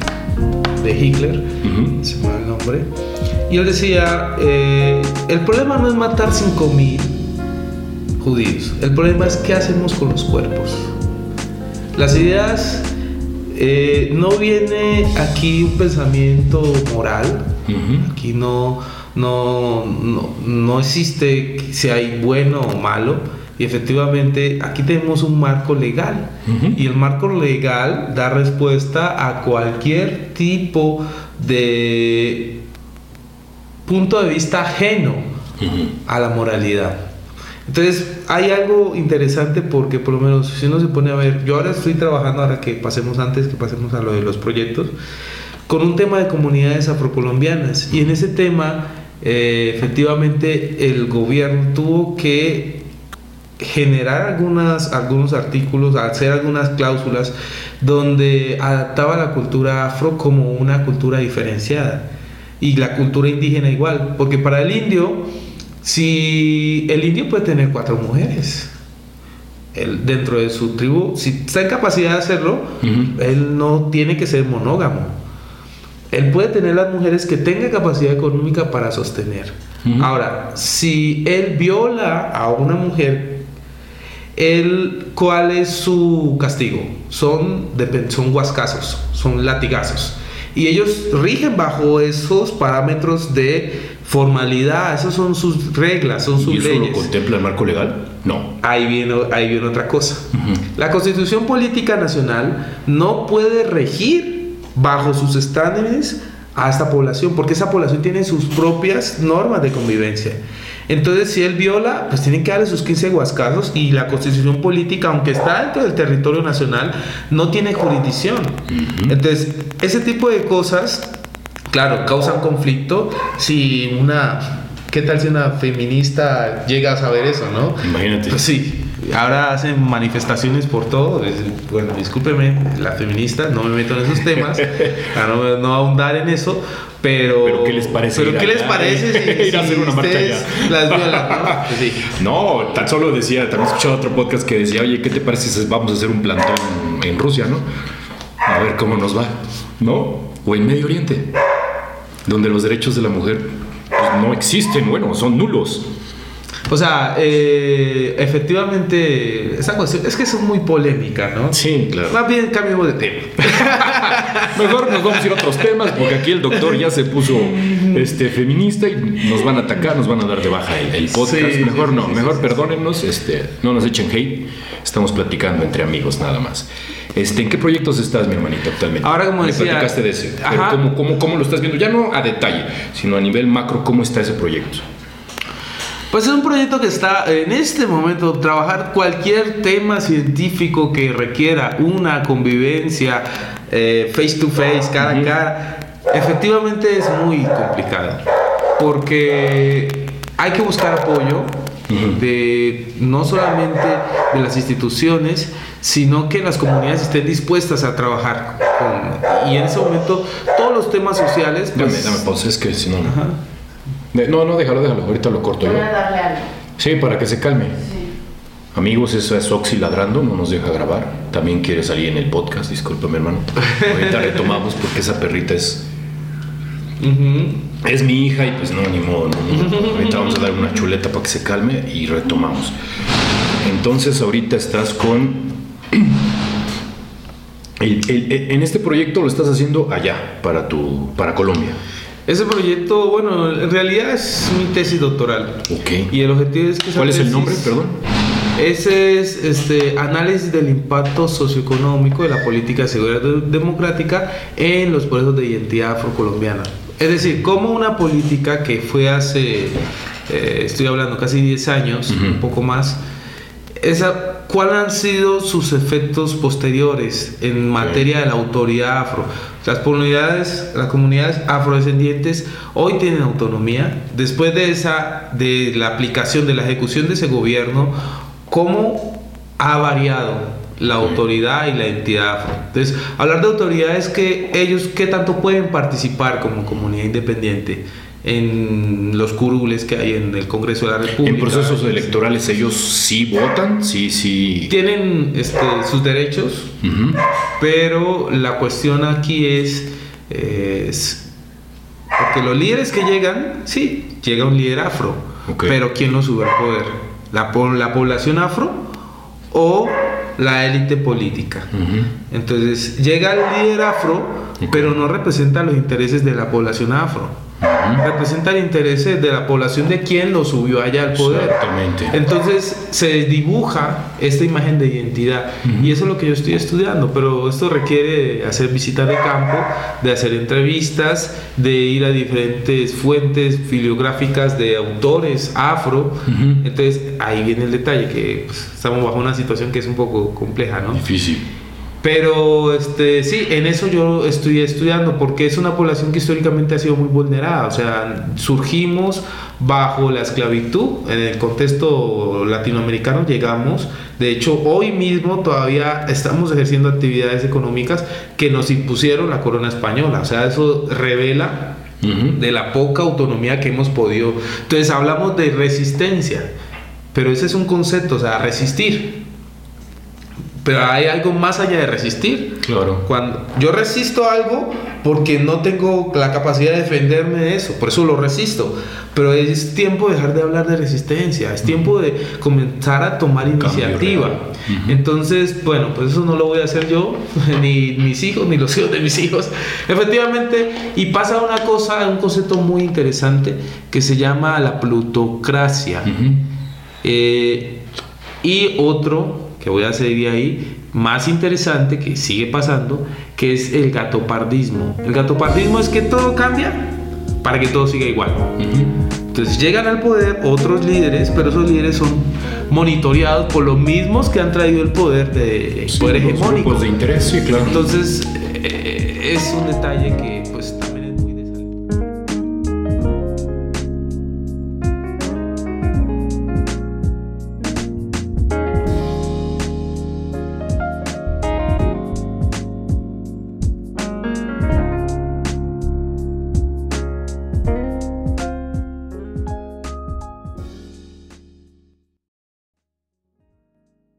de Hitler, se me va el nombre, y él decía, eh, el problema no es matar 5.000 judíos, el problema es qué hacemos con los cuerpos. Las ideas, eh, no viene aquí un pensamiento moral, aquí no, no, no, no existe si hay bueno o malo, y efectivamente aquí tenemos un marco legal. Y el marco legal da respuesta a cualquier tipo de punto de vista ajeno a la moralidad. Entonces hay algo interesante porque por lo menos si uno se pone a ver, yo ahora estoy trabajando, ahora que pasemos antes, que pasemos a lo de los proyectos, con un tema de comunidades afrocolombianas. Y en ese tema eh, efectivamente el gobierno tuvo que generar algunas, algunos artículos, hacer algunas cláusulas donde adaptaba la cultura afro como una cultura diferenciada y la cultura indígena igual, porque para el indio, si el indio puede tener cuatro mujeres, él, dentro de su tribu, si está en capacidad de hacerlo, él no tiene que ser monógamo. Él puede tener las mujeres que tenga capacidad económica para sostener. Ahora, si él viola a una mujer ¿Cuál es su castigo? Son, son huascazos, son latigazos. Y ellos rigen bajo esos parámetros de formalidad, esas son sus reglas, son sus ¿Y eso leyes. lo contempla el marco legal? No. Ahí viene, ahí viene otra cosa. La Constitución Política Nacional no puede regir bajo sus estándares a esta población, porque esa población tiene sus propias normas de convivencia. Entonces, si él viola, pues tienen que darle sus 15 huascazos y la constitución política, aunque está dentro del territorio nacional, no tiene jurisdicción. Entonces, ese tipo de cosas, claro, causan conflicto si una... ¿Qué tal si una feminista llega a saber eso, no? Imagínate. Pues sí, ahora hacen manifestaciones por todo. Bueno, discúlpeme, la feminista, no me meto en esos temas, a no, no ahondar en eso, pero, pero ¿qué les parece? ¿Pero qué les parece si, ir a hacer una marcha allá? Las violan, ¿no? Pues sí. no, tan solo decía, también he escuchado otro podcast que decía, oye, ¿qué te parece si vamos a hacer un plantón en Rusia, no? A ver cómo nos va, ¿no? O en Medio Oriente, donde los derechos de la mujer pues, no existen, bueno, son nulos. O sea, eh, efectivamente, esa cuestión es que es muy polémica, ¿no? Sí, claro. Más bien cambiemos de tema. Mejor nos vamos a ir a otros temas, porque aquí el doctor ya se puso este, feminista y nos van a atacar, nos van a dar de baja el, el podcast. Sí, mejor sí, no, sí, mejor perdónennos, este, no nos echen hate. Estamos platicando entre amigos nada más. Este, ¿En qué proyectos estás, mi hermanito, actualmente? Ahora, como Me decía- platicaste de ese. Pero Ajá. ¿cómo, cómo, cómo lo estás viendo? Ya no a detalle, sino a nivel macro, ¿cómo está ese proyecto? Pues es un proyecto que está en este momento, trabajar cualquier tema científico que requiera una convivencia eh, face to face, cara a cara, efectivamente es muy complicado. Porque hay que buscar apoyo de no solamente de las instituciones, sino que las comunidades estén dispuestas a trabajar con, y en ese momento todos los temas sociales Dame, pues, dame pausa, es que si no... no. Ajá. De- No, no, déjalo, déjalo, ahorita lo corto yo. Voy a darle algo. Sí, para que se calme. Sí. Amigos, eso es Oxy ladrando, no nos deja grabar. También quiere salir en el podcast, discúlpame hermano. Ahorita retomamos porque esa perrita es, Es mi hija y pues no, ni modo. no. Ahorita vamos a dar una chuleta para que se calme y retomamos. Entonces ahorita estás con... el- el- el- en este proyecto lo estás haciendo allá, para, tu, para Colombia. Ese proyecto, bueno, en realidad es mi tesis doctoral. Ok. Y el objetivo es que ¿Cuál es el nombre, perdón? Ese es este análisis del impacto socioeconómico de la política de seguridad de- democrática en los procesos de identidad afrocolombiana. Es decir, cómo una política que fue hace, eh, estoy hablando casi 10 años, un poco más, esa, ¿cuáles han sido sus efectos posteriores en materia de la autoridad afro? Las comunidades, las comunidades afrodescendientes hoy tienen autonomía. Después de esa, de la aplicación, de la ejecución de ese gobierno, ¿cómo ha variado la autoridad y la entidad afro? Entonces, hablar de autoridad es que ellos qué tanto pueden participar como comunidad independiente en los curules que hay en el Congreso de la República. En procesos electorales ellos sí votan, sí, sí. Tienen este, sus derechos, pero la cuestión aquí es, es, porque los líderes que llegan, sí, llega un líder afro, pero ¿quién lo sube al poder? ¿La, la población afro o la élite política? Entonces llega el líder afro, pero no representa los intereses de la población afro representa el interés de la población de quien lo subió allá al poder. Exactamente. Entonces se dibuja esta imagen de identidad y eso es lo que yo estoy estudiando, pero esto requiere hacer visitas de campo, de hacer entrevistas, de ir a diferentes fuentes filiográficas de autores afro. Entonces ahí viene el detalle que pues, estamos bajo una situación que es un poco compleja, ¿no? Difícil. Pero este, sí, en eso yo estoy estudiando, porque es una población que históricamente ha sido muy vulnerada. O sea, surgimos bajo la esclavitud, en el contexto latinoamericano llegamos. De hecho, hoy mismo todavía estamos ejerciendo actividades económicas que nos impusieron la corona española. O sea, eso revela de la poca autonomía que hemos podido. Entonces, hablamos de resistencia, pero ese es un concepto, o sea, resistir pero hay algo más allá de resistir. Claro. Cuando yo resisto algo porque no tengo la capacidad de defenderme de eso, por eso lo resisto. Pero es tiempo de dejar de hablar de resistencia, es tiempo de comenzar a tomar iniciativa. Entonces, bueno, pues eso no lo voy a hacer yo, ni mis hijos, ni los hijos de mis hijos. Efectivamente, y pasa una cosa, un concepto muy interesante que se llama la plutocracia. Eh, y otro que voy a seguir ahí, más interesante que sigue pasando, que es el gatopardismo. El gatopardismo es que todo cambia para que todo siga igual. Entonces llegan al poder otros líderes, pero esos líderes son monitoreados por los mismos que han traído el poder de poder hegemónico. de interés, sí, claro. Entonces eh, es un detalle que